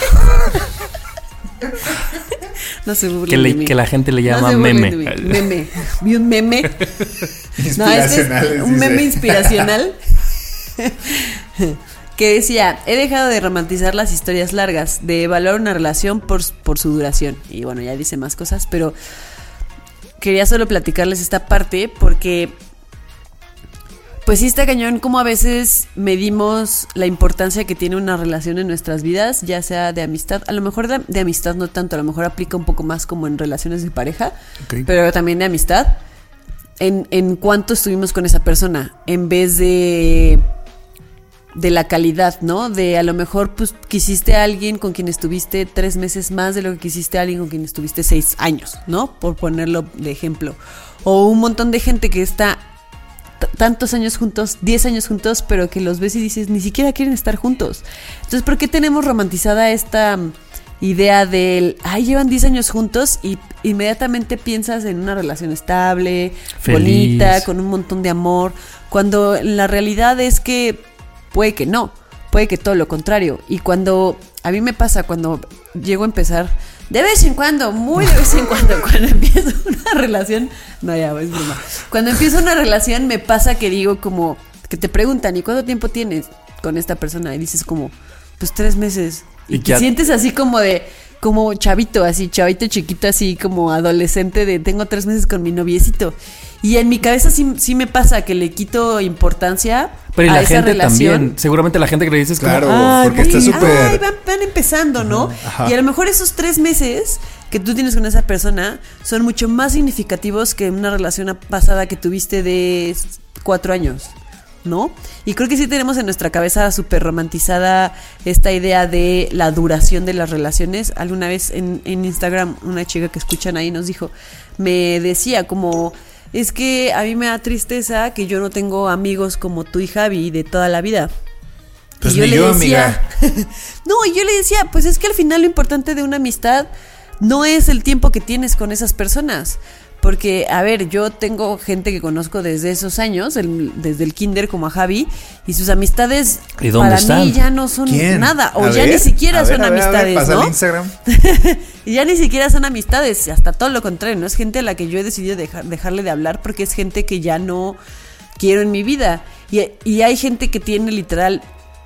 no se burlen Que, le- de mí. que la gente le llama meme. Meme. Vi un meme. No, este es un meme inspiracional. Que decía, he dejado de romantizar las historias largas, de evaluar una relación por, por su duración. Y bueno, ya dice más cosas, pero quería solo platicarles esta parte porque pues sí está cañón como a veces medimos la importancia que tiene una relación en nuestras vidas, ya sea de amistad, a lo mejor de, de amistad no tanto, a lo mejor aplica un poco más como en relaciones de pareja, pero también de amistad, en, en cuánto estuvimos con esa persona, en vez de de la calidad, ¿no? De a lo mejor pues quisiste a alguien con quien estuviste tres meses más de lo que quisiste a alguien con quien estuviste seis años, ¿no? Por ponerlo de ejemplo. O un montón de gente que está tantos años juntos, 10 años juntos, pero que los ves y dices, ni siquiera quieren estar juntos. Entonces, ¿por qué tenemos romantizada esta mm, idea del, ay, llevan 10 años juntos y inmediatamente piensas en una relación estable, Feliz. bonita, con un montón de amor, cuando la realidad es que puede que no, puede que todo lo contrario. Y cuando a mí me pasa, cuando llego a empezar, de vez en cuando, muy de vez en cuando, cuando empiezo una relación, no, ya, es broma. Cuando empiezo una relación me pasa que digo como, que te preguntan, ¿y cuánto tiempo tienes con esta persona? Y dices como, pues tres meses. Y, Y te sientes así como de, como chavito, así, chavito chiquito, así como adolescente de, tengo tres meses con mi noviecito. Y en mi cabeza sí, sí me pasa que le quito importancia Pero y a la esa gente relación. también. Seguramente la gente que le dices Claro, como, "Ay, porque está súper- Ay, van, van empezando, ¿no? Ajá. Y a lo mejor esos tres meses que tú tienes con esa persona son mucho más significativos que una relación pasada que tuviste de cuatro años, ¿no? Y creo que sí tenemos en nuestra cabeza súper romantizada esta idea de la duración de las relaciones. Alguna vez en, en Instagram una chica que escuchan ahí nos dijo, me decía como... Es que a mí me da tristeza que yo no tengo amigos como tú y Javi de toda la vida. Pues y yo ni le yo, decía, no, y yo le decía, pues es que al final lo importante de una amistad no es el tiempo que tienes con esas personas. Porque, a ver, yo tengo gente que conozco desde esos años, el- desde el kinder como a Javi, y sus amistades ¿Y dónde para mí están? ya no son ¿Quién? nada, o A ya ver, ni siquiera a ver, son a ver, a ver, amistades, pasa el ¿no? Instagram. Y ya ni siquiera son amistades, hasta todo lo contrario, no es gente a la que yo he decidido dejar, dejarle de hablar porque es gente que ya no quiero en mi vida. Y, y hay gente que tiene literal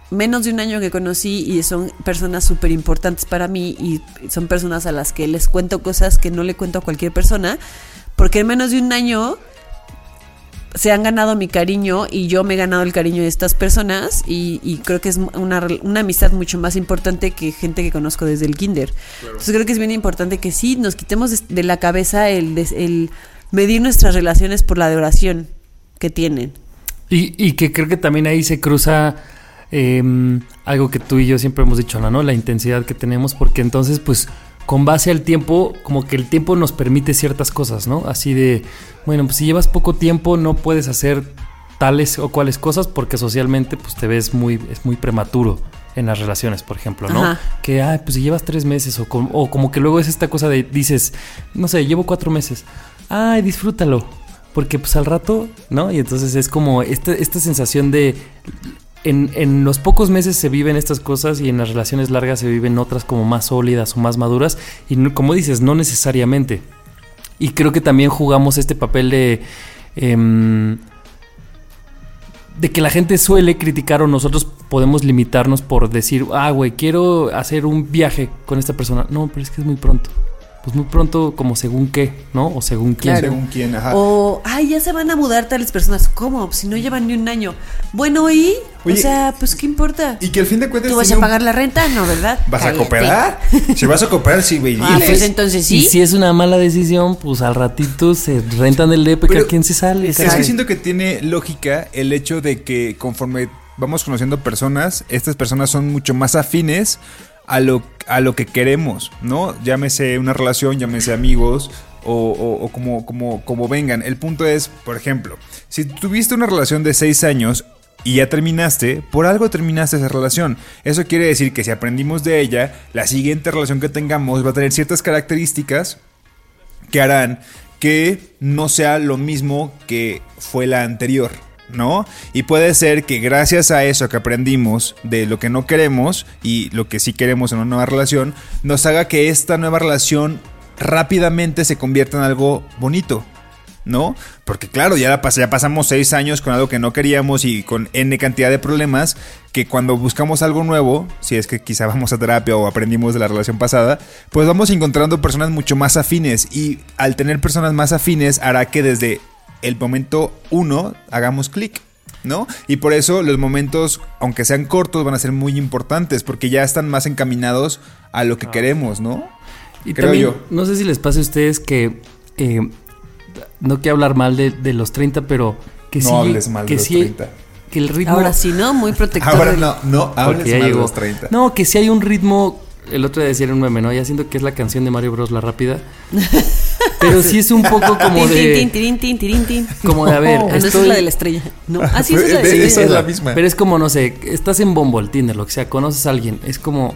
menos de un año que conocí y son personas súper importantes para mí y son personas a las que les cuento cosas que no le cuento a cualquier persona, porque en menos de un año se han ganado mi cariño y yo me he ganado el cariño de estas personas y, y creo que es una, una amistad mucho más importante que gente que conozco desde el kinder. Entonces creo que es bien importante que sí nos quitemos de, de la cabeza el, medir nuestras relaciones por la duración que tienen. Y, y que creo que también ahí se cruza eh, algo que tú y yo siempre hemos dicho, ¿no? La intensidad que tenemos, porque entonces, pues, con base al tiempo, como que el tiempo nos permite ciertas cosas, ¿no? Así de, bueno, pues si llevas poco tiempo, no puedes hacer tales o cuales cosas porque socialmente, pues, te ves muy, es muy prematuro en las relaciones, por ejemplo, ¿no? Ajá. Que, ay, pues si llevas tres meses o, com- o como que luego es esta cosa de, dices, no sé, llevo cuatro meses. Ay, disfrútalo. Porque pues al rato, ¿no? Y entonces es como esta, esta sensación de... En, en los pocos meses se viven estas cosas y en las relaciones largas se viven otras como más sólidas o más maduras. Y como dices, no necesariamente. Y creo que también jugamos este papel de... em, de que la gente suele criticar o nosotros podemos limitarnos por decir, ah, güey, quiero hacer un viaje con esta persona. No, pero es que es muy pronto. Pues muy pronto, como según qué, ¿no? O según quién. Claro. Según quién, ajá. O, ay, ya se van a mudar tales personas. ¿Cómo? Si no llevan ni un año. Bueno, ¿y? Oye, o sea, pues ¿qué importa? Y que al fin de cuentas. ¿Tú vas a un- pagar la renta? No, ¿verdad? ¿Vas a Cállate. cooperar? Si vas a cooperar, sí, güey. Ah, diles. pues entonces Y sí. si es una mala decisión, pues al ratito se rentan el DP, ¿a quién se sale? Es que siento que tiene lógica el hecho de que conforme vamos conociendo personas, estas personas son mucho más afines a lo, a lo que queremos, ¿no? Llámese una relación, llámese amigos o, o- como, como, como vengan. El punto es, por ejemplo, si tuviste una relación de seis años y ya terminaste, por algo terminaste esa relación. Eso quiere decir que si aprendimos de ella, la siguiente relación que tengamos va a tener ciertas características que harán que no sea lo mismo que fue la anterior, ¿no? Y puede ser que gracias a eso que aprendimos de lo que no queremos y lo que sí queremos en una nueva relación, nos haga que esta nueva relación rápidamente se convierta en algo bonito. ¿No? Porque claro, ya, ya pasamos seis años con algo que no queríamos y con N cantidad de problemas que cuando buscamos algo nuevo, si es que quizá vamos a terapia o aprendimos de la relación pasada, pues vamos encontrando personas mucho más afines y al tener personas más afines hará que desde el momento uno hagamos clic. ¿No? Y por eso los momentos, aunque sean cortos, van a ser muy importantes, porque ya están más encaminados a lo que queremos, ¿no? Y Creo también, yo. no sé si les pasa a ustedes que eh, no quiero hablar mal de, de los 30, pero que No sí, hables mal de los sí, 30. que el ritmo Ahora sí, ¿no? Muy protector. Ahora no, no hables mal de los 30. No, que sí hay un ritmo. El otro día decía en un meme, ¿no? Ya siento que es la canción de Mario Bros. La rápida. Pero sí es un poco como de. Como de, a ver, Ah, no, estoy- es la de la estrella. No, ah, sí, esa es la de la esa estrella. es la misma. Pero es como, no sé, estás en Bumble, Tinder, lo que sea, conoces a alguien. Es como.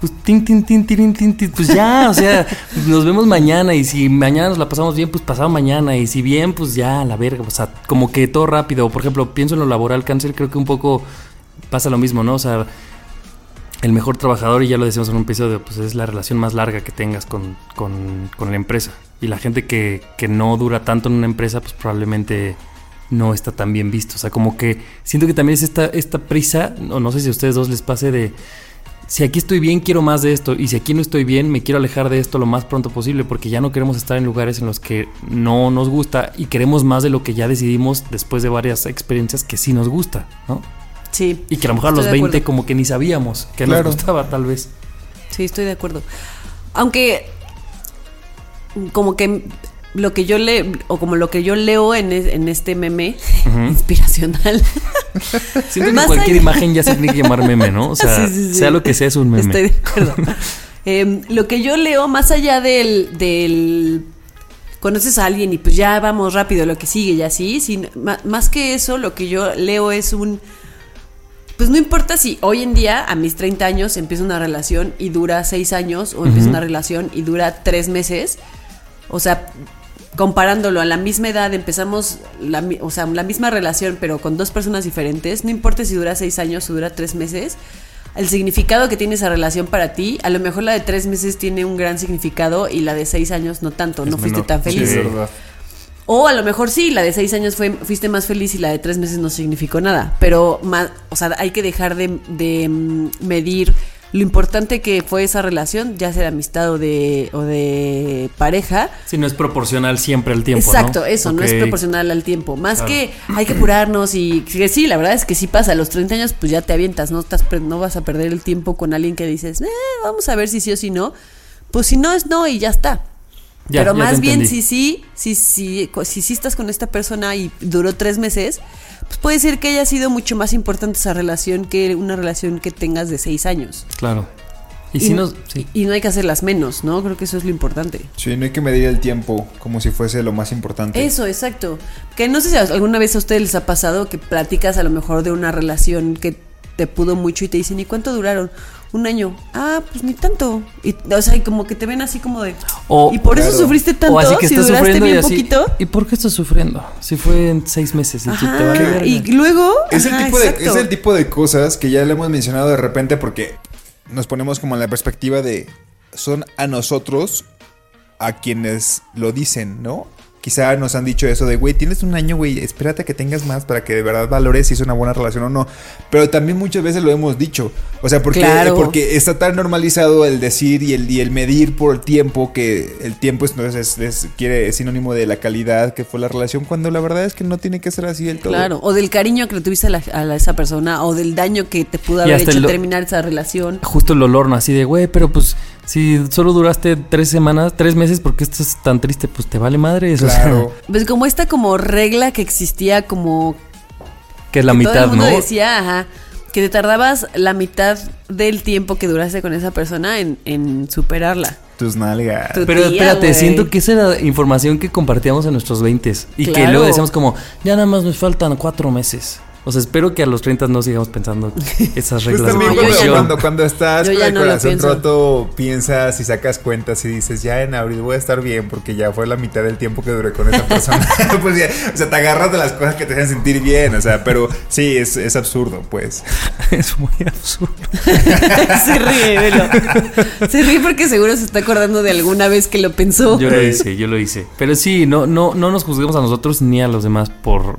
Pues tin, tin, tin, tirin, tin, tin, pues ya, o sea, nos vemos mañana y si mañana nos la pasamos bien, pues pasado mañana y si bien, pues ya, a la verga, o sea, como que todo rápido. Por ejemplo, pienso en lo laboral, cáncer, creo que un poco pasa lo mismo, ¿no? O sea, el mejor trabajador, y ya lo decimos en un episodio, pues es la relación más larga que tengas con, con, con la empresa. Y la gente que, que no dura tanto en una empresa, pues probablemente no está tan bien visto. O sea, como que siento que también es esta, esta prisa, o no sé si a ustedes dos les pase de, si aquí estoy bien, quiero más de esto, y si aquí no estoy bien, me quiero alejar de esto lo más pronto posible, porque ya no queremos estar en lugares en los que no nos gusta y queremos más de lo que ya decidimos después de varias experiencias que sí nos gusta, ¿no? Sí, Y que a lo mejor a los de 20 acuerdo. como que ni sabíamos que Claro. nos gustaba tal vez. sí, estoy de acuerdo. Aunque, como que lo que yo le o como lo que yo leo en, es- en este meme inspiracional. Siento que cualquier allá- imagen ya se tiene que llamar meme, ¿no? O sea, Sí, sí, sí. sea lo que sea, es un meme. Estoy de acuerdo. Em, lo que yo leo, más allá del, del conoces a alguien y pues ya vamos rápido, lo que sigue y así, sin, más que eso, lo que yo leo es un... Pues no importa si hoy en día, a mis 30 años, empiezo una relación y dura 6 años, o empiezo una relación y dura 3 meses. O sea, comparándolo a la misma edad, empezamos la, o sea, la misma relación, pero con dos personas diferentes. No importa si dura 6 años o dura 3 meses. El significado que tiene esa relación para ti, a lo mejor la de 3 meses tiene un gran significado y la de 6 años no tanto, no fuiste tan feliz. Sí. O a lo mejor sí, la de seis años fue, fuiste más feliz y la de tres meses no significó nada. Pero más, o sea, hay que dejar de, de, mm, medir lo importante que fue esa relación, ya sea de amistad o de, o de pareja. Si no es proporcional siempre al tiempo, Exacto, ¿no? eso, no es proporcional al tiempo. Más Claro. que hay que apurarnos y que sí, la verdad es que sí pasa. A los 30 años, pues ya te avientas, no, estás, no vas a perder el tiempo con alguien que dices, "Eh, vamos a ver si sí o si no. Pues si no es no y ya está. Ya, Pero ya más bien, si sí, si, si, co- si sí estás con esta persona y duró tres meses, pues puede ser que haya sido mucho más importante esa relación que una relación que tengas de seis años. Claro. Y, si no, sí. y no hay que hacerlas menos, ¿no? Creo que eso es lo importante. Sí, no hay que medir el tiempo como si fuese lo más importante. Eso, exacto. Que no sé si alguna vez a ustedes les ha pasado que platicas a lo mejor de una relación que te pudo mucho y te dicen, ¿y cuánto duraron? Un año. Ah, pues ni tanto. Y, o sea, y como que te ven así como de. O- y por eso sufriste tanto. o así que si estás duraste sufriendo y bien así. poquito. ¿Y por qué estás sufriendo? Si fue en seis meses y tú Ajá, te vale verga. y luego. Es, el tipo de, es el tipo de cosas que ya le hemos mencionado de repente porque nos ponemos como en la perspectiva de son a nosotros a quienes lo dicen, ¿no? Quizá nos han dicho eso de, güey, tienes un año, güey, espérate a que tengas más para que de verdad valores si es una buena relación o no. Pero también muchas veces lo hemos dicho. O sea, porque, Claro. porque está tan normalizado el decir y el, y el medir por el tiempo que el tiempo es, no es, es- es- quiere, es sinónimo de la calidad que fue la relación, cuando la verdad es que no tiene que ser así del todo. Claro, o del cariño que le tuviste a, la- a la- esa persona, o del daño que te pudo haber hecho terminar esa relación. Justo el olor, ¿no? Así de, güey, pero pues si solo duraste tres semanas, tres meses, ¿por qué estás tan triste? Pues te vale madre eso. Claro. Pues como esta como regla que existía como que es la que mitad, todo el mundo ¿no? decía, ajá, que te tardabas la mitad del tiempo que duraste con esa persona en, en superarla. Tus nalgas. Tu Pero tía, espérate, siento que esa era información que compartíamos en nuestros 20 y que luego decíamos como, ya nada más nos faltan cuatro meses. O sea, espero que a los 30 no sigamos pensando esas Pues reglas también de No, cuando, cuando, cuando estás con el no corazón roto, piensas y sacas cuentas y dices, ya en abril voy a estar bien porque ya fue la mitad del tiempo que duré con esa persona. Pues ya, o sea, te agarras de las cosas que te hacen sentir bien, o sea, pero sí, es, es absurdo, pues. es muy absurdo. se ríe, velo. Se ríe porque seguro se está acordando de alguna vez que lo pensó. Yo lo hice, yo lo hice. Pero sí, no, no, no nos juzguemos a nosotros ni a los demás por,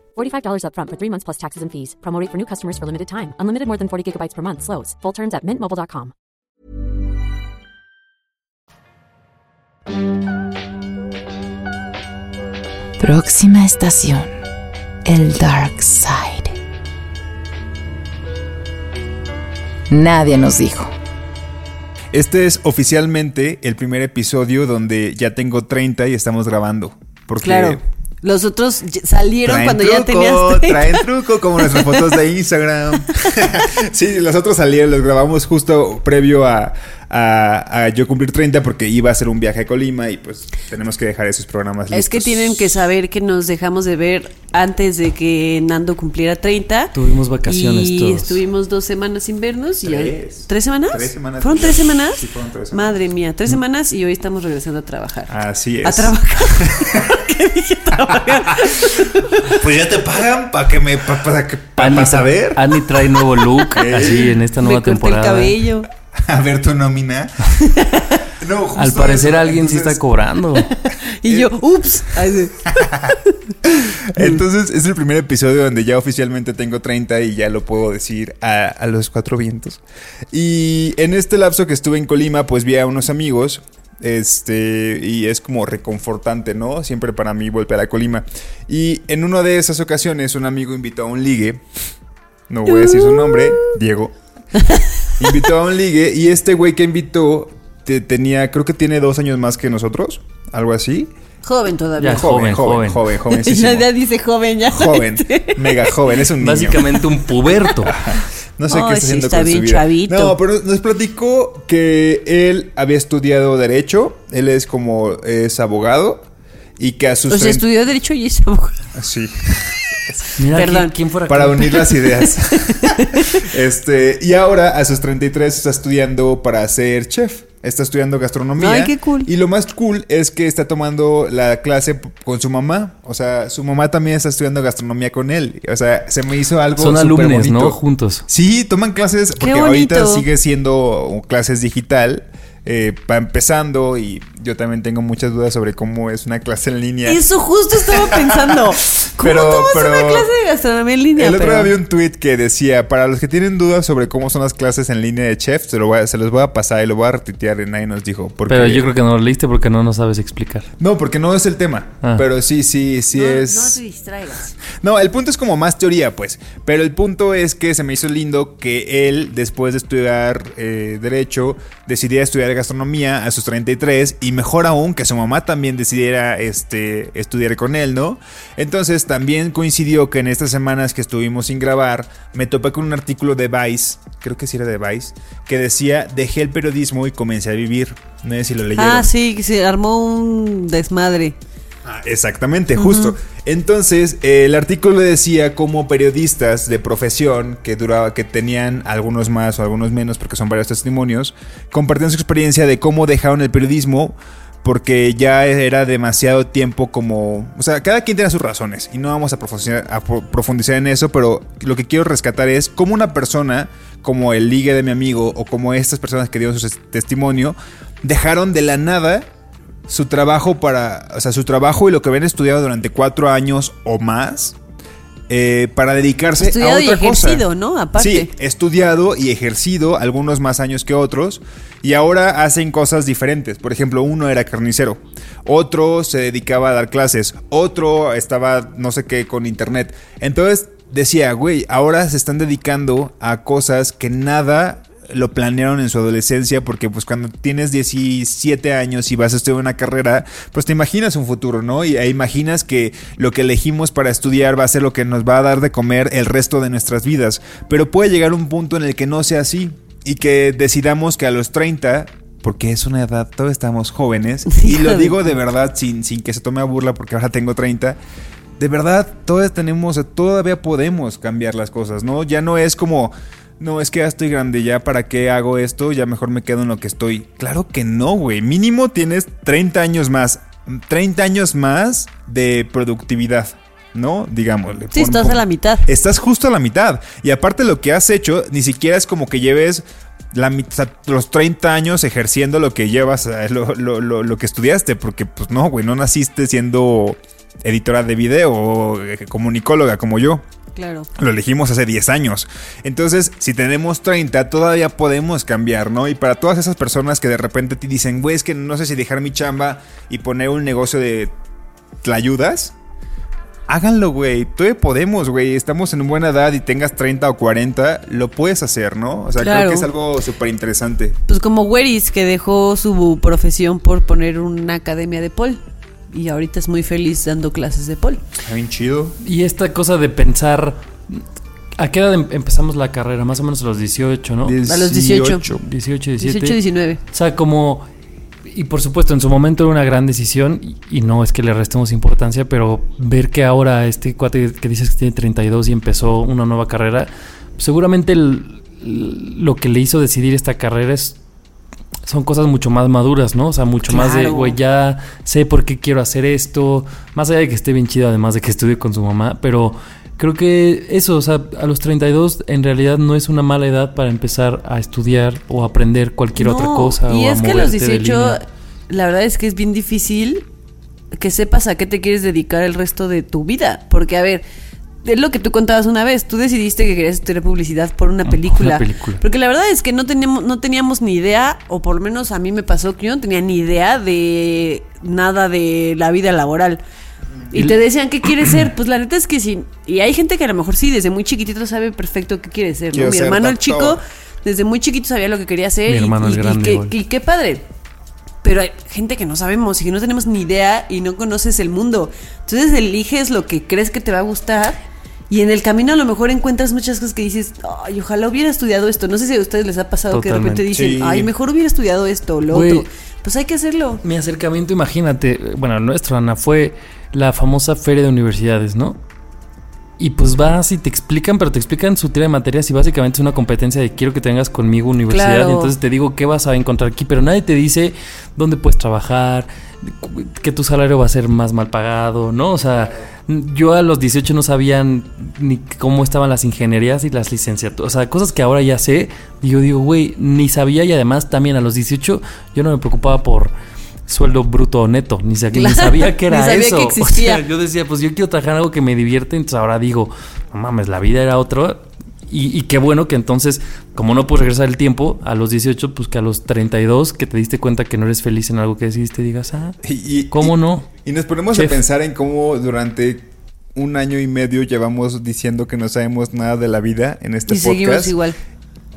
$45 upfront for three months plus taxes and fees. Promo rate for new customers for limited time. Unlimited more than 40 gigabytes per month. Slows. Full terms at mintmobile.com. Próxima estación. El Dark Side. Nadie nos dijo. Este es oficialmente el primer episodio donde ya tengo 30 y estamos grabando. Porque Claro. Los otros salieron traen cuando ya tenías 30. Traen truco, como nuestras fotos de Instagram. sí, los otros salieron, los grabamos justo previo a, a- a yo cumplir 30 porque iba a hacer un viaje a Colima y pues tenemos que dejar esos programas listos. Es que tienen que saber que nos dejamos de ver antes de que Nando cumpliera 30. Tuvimos vacaciones y todos. estuvimos dos semanas sin vernos. Y Tres. hoy- ¿Tres semanas? Tres semanas ¿Fueron tres semanas? Sí, fueron tres semanas. Madre mía, tres semanas y hoy estamos regresando a trabajar. Así es. A trabajar. ¿Qué dije trabajar? Pues ya te pagan para que me pa- para que pa- pa tra- saber Annie trae nuevo look, así en esta Me nueva corté temporada. el cabello. a ver tu nómina. No, justo Al parecer eso. alguien sí Entonces- está cobrando. Y yo, ups. Ay, sí. Entonces es el primer episodio donde ya oficialmente tengo 30 y ya lo puedo decir a, a los cuatro vientos. Y en este lapso que estuve en Colima, pues vi a unos amigos. Este, y es como reconfortante, ¿no? Siempre para mí volver a Colima. Y en una de esas ocasiones, un amigo invitó a un ligue. No voy a decir su nombre, Diego. Invitó a un ligue y este güey que invitó te- tenía, creo que tiene dos años más que nosotros, algo así. Joven todavía. Ya, Joven, joven, joven. joven, jovencísimo. Ya, ya dice joven, ya. Joven, mega joven, es un niño. Básicamente un puberto. No sé qué está sí, haciendo está con su bien vida. chavito. No, pero nos platicó que él había estudiado derecho, él es como es abogado y que a sus O sea, 30 estudió Derecho y es abogado. sí, Mira, Perdón. ¿quién, quién fuera para acá? unir las ideas. este, y ahora a sus 33 está estudiando para ser chef. Está estudiando gastronomía. Ay, qué cool. Y lo más cool es que está tomando la clase con su mamá. O sea, su mamá también está estudiando gastronomía con él. O sea, se me hizo algo Son alumnos. ¿no? Juntos. Sí, toman clases porque ahorita sigue siendo clases digital. Eh, va empezando y yo también tengo muchas dudas sobre cómo es una clase en línea. Eso justo estaba pensando. ¿Cómo Pero- tomas pero- una clase de gastronomía en línea? El otro Pero- día había un tweet que decía, para los que tienen dudas sobre cómo son las clases en línea de chef, se, lo voy a- se los voy a pasar y lo voy a retuitear y nadie nos dijo. Porque, Pero yo creo que no lo leíste porque no nos sabes explicar. No, porque no es el tema. Ah. Pero sí, sí, sí no, es... no te distraigas. No, el punto es como más teoría, pues. Pero el punto es que se me hizo lindo que él, después de estudiar eh, Derecho, decidiera estudiar gastronomía a sus 33. Y mejor aún, que su mamá también decidiera este, estudiar con él, ¿no? Entonces también coincidió que en estas semanas que estuvimos sin grabar, me topé con un artículo de Vice, creo que sí era de Vice, que decía: Dejé el periodismo y comencé a vivir. No sé si lo leyeron. Ah, sí, se armó un desmadre. Ah, exactamente, justo. Entonces, eh, el artículo decía como periodistas de profesión que duraba, que tenían algunos más o algunos menos, porque son varios testimonios, compartían su experiencia de cómo dejaron el periodismo porque ya era demasiado tiempo como... O sea, cada quien tiene sus razones y no vamos a profundizar, a pro- profundizar en eso, pero lo que quiero rescatar es cómo una persona como el ligue de mi amigo o como estas personas que dieron su testimonio dejaron de la nada su trabajo para, o sea, su trabajo y lo que habían estudiado durante cuatro años o más eh, para dedicarse Estudiado a y otra cosa. ejercido, ¿no? Aparte. Sí, estudiado y ejercido, algunos más años que otros, y ahora hacen cosas diferentes. Por ejemplo, uno era carnicero, otro se dedicaba a dar clases, otro estaba no sé qué con internet. Entonces decía, güey, ahora se están dedicando a cosas que nada lo planearon en su adolescencia porque pues cuando tienes 17 años y vas a estudiar una carrera, pues te imaginas un futuro, ¿no? Y e imaginas que lo que elegimos para estudiar va a ser lo que nos va a dar de comer el resto de nuestras vidas. Pero puede llegar un punto en el que no sea así y que decidamos que a los 30 porque es una edad, todos estamos jóvenes, y lo digo de verdad sin, sin que se tome a burla porque ahora tengo 30, de verdad, todos tenemos, todavía podemos cambiar las cosas, ¿no? Ya no es como, no, es que ya estoy grande, ya para qué hago esto, ya mejor me quedo en lo que estoy. Claro que no, güey. Mínimo tienes 30 años más, 30 años más de productividad. ¿No? Digámosle. Sí, Pon- estás pon- a la mitad. Estás justo a la mitad. Y aparte lo que has hecho, ni siquiera es como que lleves la mit- o sea, los 30 años ejerciendo lo que llevas, eh, lo, lo- lo- lo que estudiaste. Porque, pues no, güey, no naciste siendo editora de video o eh, comunicóloga como yo. Claro. Lo elegimos hace 10 años. Entonces, si tenemos 30, todavía podemos cambiar, ¿no? Y para todas esas personas que de repente te dicen, güey, es que no sé si dejar mi chamba y poner un negocio de tlayudas. Háganlo, güey. Todavía podemos, güey. Estamos en buena edad y tengas 30 o 40, lo puedes hacer, ¿no? O sea, creo que es algo súper interesante. Pues como Weris, que dejó su profesión por poner una academia de pol. Y ahorita es muy feliz dando clases de pol. Está bien chido. Y esta cosa de pensar. ¿A qué edad em- empezamos la carrera? Más o menos a los 18, ¿no? A los 18. 18, 17. 18, 19. O sea, como. Y por supuesto, en su momento era una gran decisión. Y, y no es que le restemos importancia, pero ver que ahora este cuate que dices que tiene 32 y empezó una nueva carrera, seguramente el- lo que le hizo decidir esta carrera es. Son cosas mucho más maduras, ¿no? O sea, mucho más de, güey, ya sé por qué quiero hacer esto. Más allá de que esté bien chido, además de que estudie con su mamá. Pero creo que eso, o sea, a los 32 en realidad no es una mala edad para empezar a estudiar o aprender cualquier otra cosa. Y o es que a los moverte de 18, línea. la verdad es que es bien difícil que sepas a qué te quieres dedicar el resto de tu vida. Porque, a ver, es lo que tú contabas una vez. Tú decidiste que querías estudiar publicidad por una película. película. Porque la verdad es que no teníamos, no teníamos ni idea, o por lo menos a mí me pasó que yo no tenía ni idea de nada de la vida laboral. Y te decían, ¿qué quieres ser? Pues la neta es que sí. Y hay gente que a lo mejor sí, desde muy chiquitito sabe perfecto qué quiere ser. Mi ser hermano el chico, desde muy chiquito sabía lo que quería hacer. Mi y- hermano y, el y grande y qué padre. Pero hay gente que no sabemos y que no tenemos ni idea y no conoces el mundo. Entonces eliges lo que crees que te va a gustar y en el camino a lo mejor encuentras muchas cosas que dices, ay, ojalá hubiera estudiado esto. No sé si a ustedes les ha pasado que de repente dicen, Sí. ay, mejor hubiera estudiado esto o lo Güey. otro. Pues hay que hacerlo. Mi acercamiento, imagínate, bueno, nuestro, Ana, fue la famosa feria de universidades, ¿no? Y pues vas y te explican, pero te explican su tira de materias y básicamente es una competencia de quiero que tengas conmigo universidad. Claro. Y entonces te digo qué vas a encontrar aquí, pero nadie te dice dónde puedes trabajar, que tu salario va a ser más mal pagado, ¿no? O sea, yo a los 18 no sabía ni cómo estaban las ingenierías y las licenciaturas. O sea, cosas que ahora ya sé. Y yo digo, güey, ni sabía y además también a los 18 yo no me preocupaba por sueldo bruto o neto, ni, sa- ni sabía que era ni sabía eso. que O existía. sea, yo decía, pues yo quiero trabajar en algo que me divierte, entonces ahora digo, no mames, la vida era otro. Y, y qué bueno que entonces, como no puedes regresar el tiempo a los 18, pues que a los 32, que te diste cuenta que no eres feliz en algo que decidiste, digas, ah, Y, y- ¿cómo y- no? Y nos ponemos Chef. a pensar en cómo durante un año y medio llevamos diciendo que no sabemos nada de la vida en este y podcast. seguimos igual.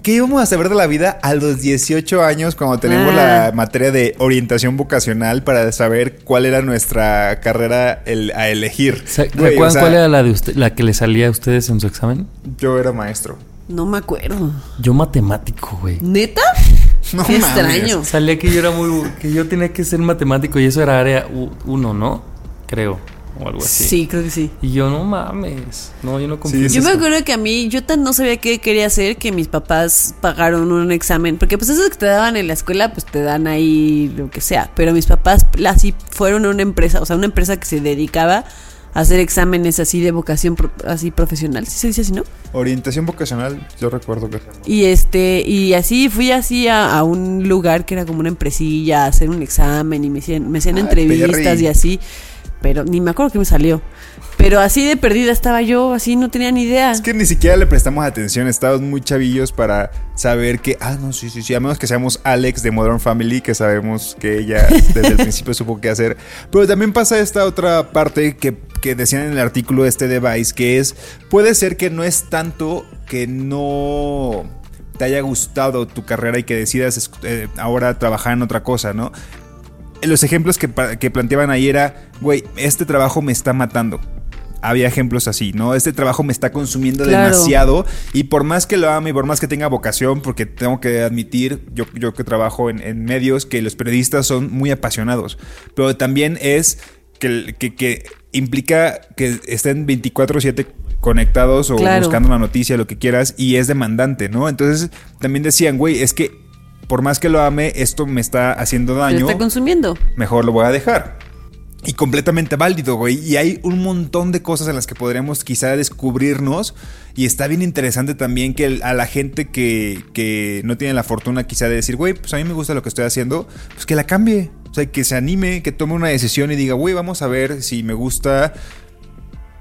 ¿Qué íbamos a saber de la vida a los 18 años cuando tenemos Ah. la materia de orientación vocacional para saber cuál era nuestra carrera el- a elegir? ¿Se- Güey, ¿Recuerdan o sea, cuál era la de usted, la que le salía a ustedes en su examen? Yo era maestro. No me acuerdo. Yo matemático, güey. ¿Neta? No Qué mames. extraño. Salía que yo era muy que yo tenía que ser matemático y eso era área 1, ¿no? Creo, o algo así. Sí, creo que sí. Y yo no mames. No, yo no confío. Sí, Yo me eso. acuerdo que a mí, yo tan no sabía qué quería hacer que mis papás pagaron un examen. Porque pues esos que te daban en la escuela, pues te dan ahí lo que sea. Pero mis papás así fueron a una empresa, o sea, una empresa que se dedicaba a hacer exámenes así de vocación pro- así profesional. ¿Sí se dice así, no? Orientación vocacional, yo recuerdo que... Y este, y así fui así a, a un lugar que era como una empresilla a hacer un examen y me hacían, me hacían Ay, entrevistas perri. y así. Pero ni me acuerdo que me salió. Pero así de perdida estaba yo, así no tenía ni idea. Es que ni siquiera le prestamos atención, estábamos muy chavillos para saber que, ah, no, sí, sí, sí, a menos que seamos Alex de Modern Family, que sabemos que ella desde el principio supo qué hacer. Pero también pasa esta otra parte que, que decían en el artículo este de Vice, que es, puede ser que no es tanto que no te haya gustado tu carrera y que decidas eh, ahora trabajar en otra cosa, ¿no? Los ejemplos que, que planteaban ahí era, güey, este trabajo me está matando. Había ejemplos así, ¿no? Este trabajo me está consumiendo Claro. demasiado y por más que lo ame y por más que tenga vocación, porque tengo que admitir, yo, yo que trabajo en, en medios, que los periodistas son muy apasionados, pero también es que, que- que implica que estén 24/7 conectados o Claro. buscando una noticia, lo que quieras, y es demandante, ¿no? Entonces también decían, güey, es que por más que lo ame, esto me está haciendo daño está consumiendo. mejor lo voy a dejar. Y completamente válido, güey. Y hay un montón de cosas en las que podremos quizá descubrirnos. Y está bien interesante también que a la gente que, que no tiene la fortuna quizá de decir, güey, pues a mí me gusta lo que estoy haciendo, pues que la cambie. O sea, que se anime, que tome una decisión y diga, güey, vamos a ver si me gusta.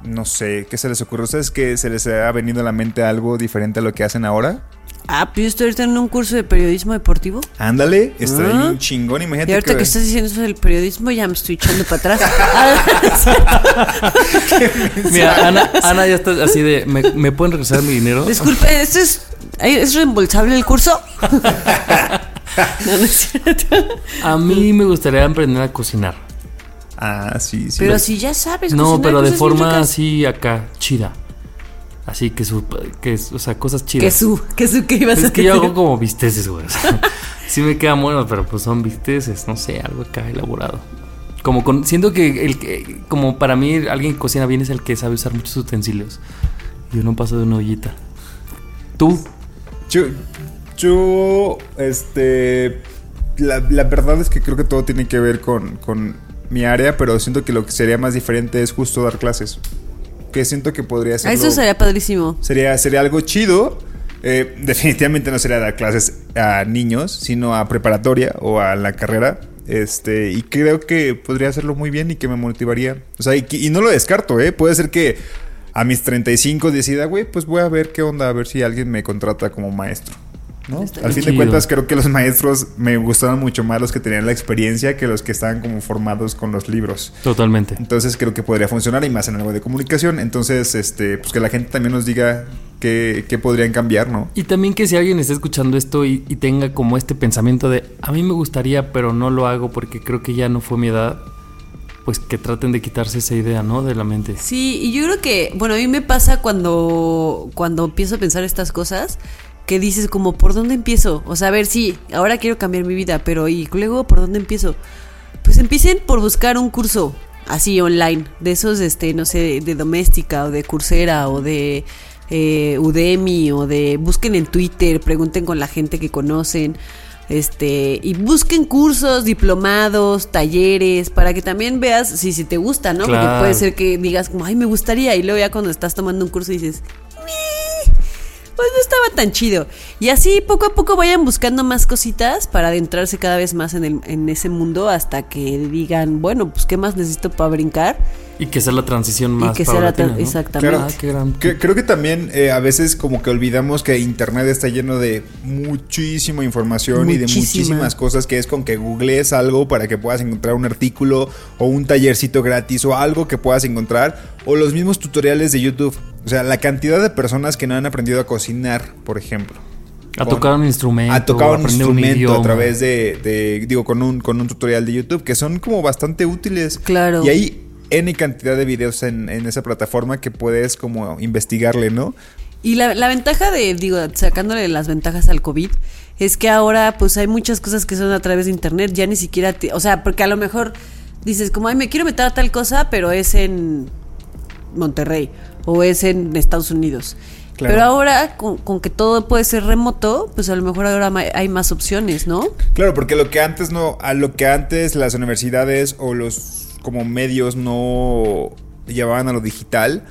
No sé, ¿qué se les ocurre? ¿A ustedes que se les ha venido a la mente algo diferente a lo que hacen ahora? Ah, pues yo estoy ahorita en un curso de periodismo deportivo. Ándale, está Ah. bien chingón. Imagínate Y ahorita que, que- estás diciendo eso del periodismo, ya me estoy echando para atrás. Mira, Ana, Ana ya está así de, ¿me, me pueden regresar mi dinero? Disculpe, ¿esto es, ¿es reembolsable el curso? no, no es cierto. A mí me gustaría aprender a cocinar. Ah, sí, sí. Pero si ya sabes No, pero de cosas bien forma así acá, chida. Así que su, que, o sea, cosas chidas. Que su, que su, que ibas a Es que yo hago como bisteces, güey. o sea, sí me quedan buenos, pero pues son bisteces, no sé, algo acá elaborado. Como con, siento que el que, como para mí, alguien que cocina bien es el que sabe usar muchos utensilios. Yo no paso de una ollita. ¿Tú? Yo, yo, este, la, la verdad es que creo que todo tiene que ver con, con mi área, pero siento que lo que sería más diferente es justo dar clases. Que siento que podría ser. Ah, Eso sería padrísimo. Sería, sería algo chido. Eh, definitivamente no sería dar clases a niños, sino a preparatoria o a la carrera. Este, y creo que podría hacerlo muy bien y que me motivaría. O sea, y, y no lo descarto, ¿eh? Puede ser que a mis 35 decida, güey, pues voy a ver qué onda, a ver si alguien me contrata como maestro. ¿No? Al fin de cuentas, creo que los maestros me gustaban mucho más los que tenían la experiencia que los que estaban como formados con los libros. Totalmente. Entonces creo que podría funcionar y más en algo de comunicación. Entonces, este, pues que la gente también nos diga qué, qué podrían cambiar, ¿no? Y también que si alguien está escuchando esto y, y tenga como este pensamiento de, a mí me gustaría, pero no lo hago porque creo que ya no fue mi edad, pues que traten de quitarse esa idea, ¿no? De la mente. Sí, y yo creo que, bueno, a mí me pasa cuando, cuando empiezo a pensar estas cosas, que dices como, ¿por dónde empiezo? O sea, a ver, sí, ahora quiero cambiar mi vida, pero ¿y luego por dónde empiezo? Pues empiecen por buscar un curso así online, de esos, este, no sé, de, doméstica o de Coursera o de eh, Udemy o de, busquen en Twitter, pregunten con la gente que conocen. Este, y busquen cursos, diplomados, talleres, para que también veas si, si te gusta, ¿no? Porque puede ser que digas como, ay, me gustaría, y luego ya cuando estás tomando un curso dices, "Meh, pues no estaba tan chido. Y así poco a poco vayan buscando más cositas para adentrarse cada vez más en, el, en ese mundo hasta que digan, bueno, pues qué más necesito para brincar. Y que sea la transición más que sea la paulatina, tra- ¿no? exactamente. Ah, qué gran- Que- creo que también eh, a veces como que olvidamos que internet está lleno de muchísima información y de Muchísima. muchísimas cosas que es con que googlees algo para que puedas encontrar un artículo o un tallercito gratis o algo que puedas encontrar o los mismos tutoriales de YouTube. O sea, la cantidad de personas que no han aprendido a cocinar, por ejemplo. A Con- tocar un instrumento. a tocar un instrumento a través de, de- digo, con un, con un tutorial de YouTube que son como bastante útiles. Claro. Y hay N cantidad de videos en, en esa plataforma que puedes como investigarle, ¿no? Y la, la ventaja de, digo, sacándole las ventajas al COVID, es que ahora pues hay muchas cosas que son a través de internet, ya ni siquiera, te- o sea, porque a lo mejor dices como, ay, me quiero meter a tal cosa, pero es en Monterrey o es en Estados Unidos. Claro. Pero ahora, con, con que todo puede ser remoto, pues a lo mejor ahora hay más opciones, ¿no? Claro, porque lo que antes no, a lo que antes las universidades o los como medios no llevaban a lo digital,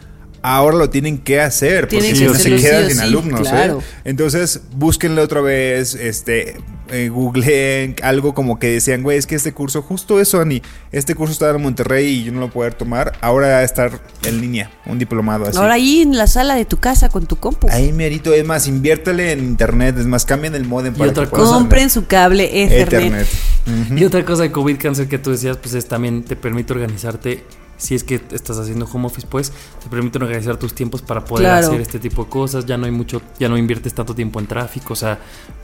ahora lo tienen que hacer, porque si no se sí quedan sin alumnos, ¿eh? claro. Entonces, búsquenle otra vez, este, eh, googleen algo como que decían, güey, es que este curso, justo eso, Ani, este curso estaba en Monterrey y yo no lo puedo tomar, ahora va a estar en línea, un diplomado así. Ahora ahí en la sala de tu casa con tu compu. Ahí, merito, es más, inviértele en internet, es más, cambien el modem para otra que puedas Compren su cable. Ethernet. Y otra cosa de COVID Cancer que tú decías, pues es también te permite organizarte. Si es que estás haciendo home office, pues te permite organizar tus tiempos para poder Claro. hacer este tipo de cosas. Ya no hay mucho, ya no inviertes tanto tiempo en tráfico. O sea,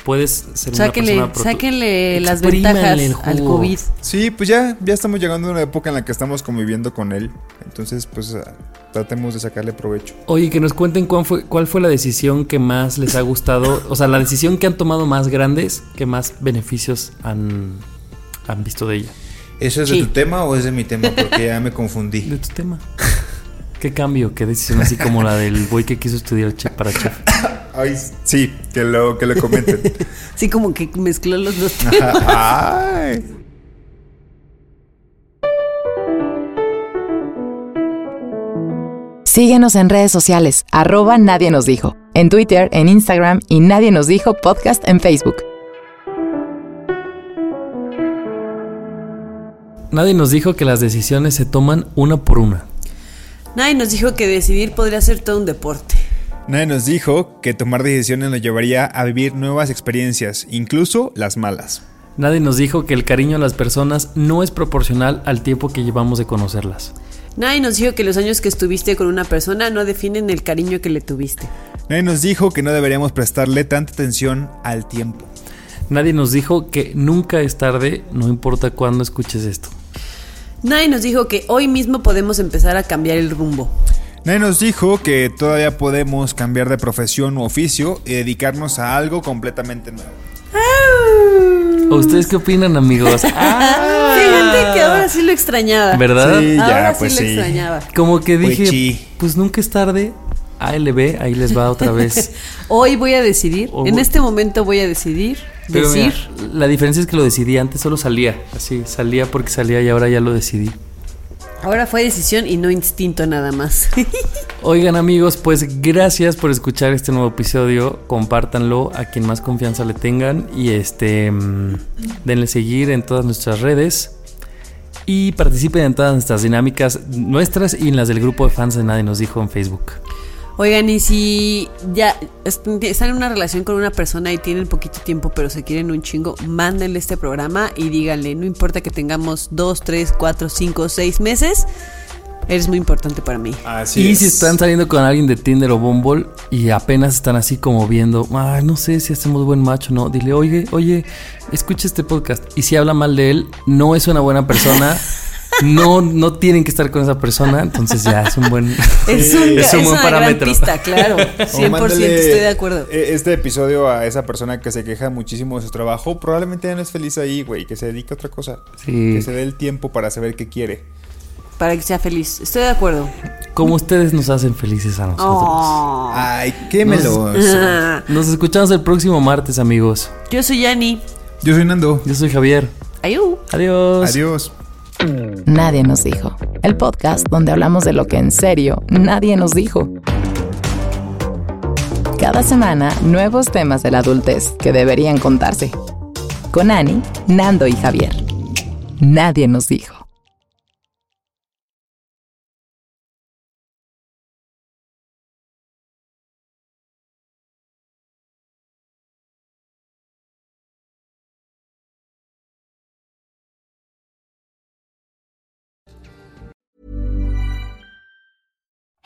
puedes ser Sáquenle, una persona. sáquenle las ventajas el al. COVID. Sí, pues ya, ya estamos llegando a una época en la que estamos conviviendo con él. Entonces, pues ah, tratemos de sacarle provecho. Oye, que nos cuenten cuál fue, cuál fue la decisión que más les ha gustado. O sea, la decisión que han tomado más grandes, que más beneficios han, han visto de ella. ¿Eso es Sí. de tu tema o es de mi tema? Porque ya me confundí. De tu tema. ¿Qué cambio? ¿Qué decisión? Así como la del güey que quiso estudiar chef para chef. Ay, sí, que lo, que lo comenten. Sí, como que mezcló los dos. Ay. Síguenos en redes sociales, arroba Nadie nos dijo, en Twitter, en Instagram y Nadie nos dijo podcast en Facebook. Nadie nos dijo que las decisiones se toman una por una. Nadie nos dijo que decidir podría ser todo un deporte. Nadie nos dijo que tomar decisiones nos llevaría a vivir nuevas experiencias, incluso las malas. Nadie nos dijo que el cariño a las personas no es proporcional al tiempo que llevamos de conocerlas. Nadie nos dijo que los años que estuviste con una persona no definen el cariño que le tuviste. Nadie nos dijo que no deberíamos prestarle tanta atención al tiempo. Nadie nos dijo que nunca es tarde, no importa cuándo escuches esto. Nadie nos dijo que hoy mismo podemos empezar a cambiar el rumbo. Nadie nos dijo que todavía podemos cambiar de profesión u oficio y dedicarnos a algo completamente nuevo. ¿O ¿Ustedes qué opinan, amigos? Ah, Fíjate que ahora sí lo extrañaba. ¿Verdad? Sí, Ahora ya, pues sí lo sí. extrañaba. Como que Pues dije, sí. pues nunca es tarde. ALB, ahí les va otra vez. Hoy voy a decidir, en voy- este momento voy a decidir, Pero decir. mira, la diferencia es que lo decidí antes, solo salía. Así, salía porque salía y ahora ya lo decidí. Ahora fue decisión y no instinto nada más. Oigan amigos, pues gracias por escuchar este nuevo episodio. Compártanlo a quien más confianza le tengan y este mm, denle seguir en todas nuestras redes y participen en todas nuestras dinámicas nuestras y en las del grupo de fans de Nadie nos dijo en Facebook. Oigan, y si ya est- están en una relación con una persona y tienen poquito tiempo, pero se quieren un chingo, mándenle este programa y díganle, no importa que tengamos dos, tres, cuatro, cinco, seis meses, eres muy importante para mí. Así y si están saliendo con alguien de Tinder o Bumble y apenas están así como viendo, "Ay, no sé si hacemos buen macho o no, dile, oye, oye, escucha este podcast. Y si habla mal de él, no es una buena persona. No, no tienen que estar con esa persona, entonces ya es un buen, Es, un, es un buen una gran parámetro. pista, claro. O 100% mándale, estoy de acuerdo. eh, Este episodio a esa persona que se queja muchísimo de su trabajo, probablemente ya no es feliz ahí, güey, que se dedique a otra cosa. Sí. Que se dé el tiempo para saber qué quiere. Para que sea feliz. Estoy de acuerdo. Como ustedes nos hacen felices a nosotros. Oh. Ay, qué meloso. Ah, Nos escuchamos el próximo martes, amigos. Yo soy Yani. Yo soy Nando. Yo soy Javier. Ayú. Adiós. Adiós. Nadie nos dijo. El podcast donde hablamos de lo que en serio nadie nos dijo. Cada semana, nuevos temas de la adultez que deberían contarse. Con Ani, Nando y Javier. Nadie nos dijo.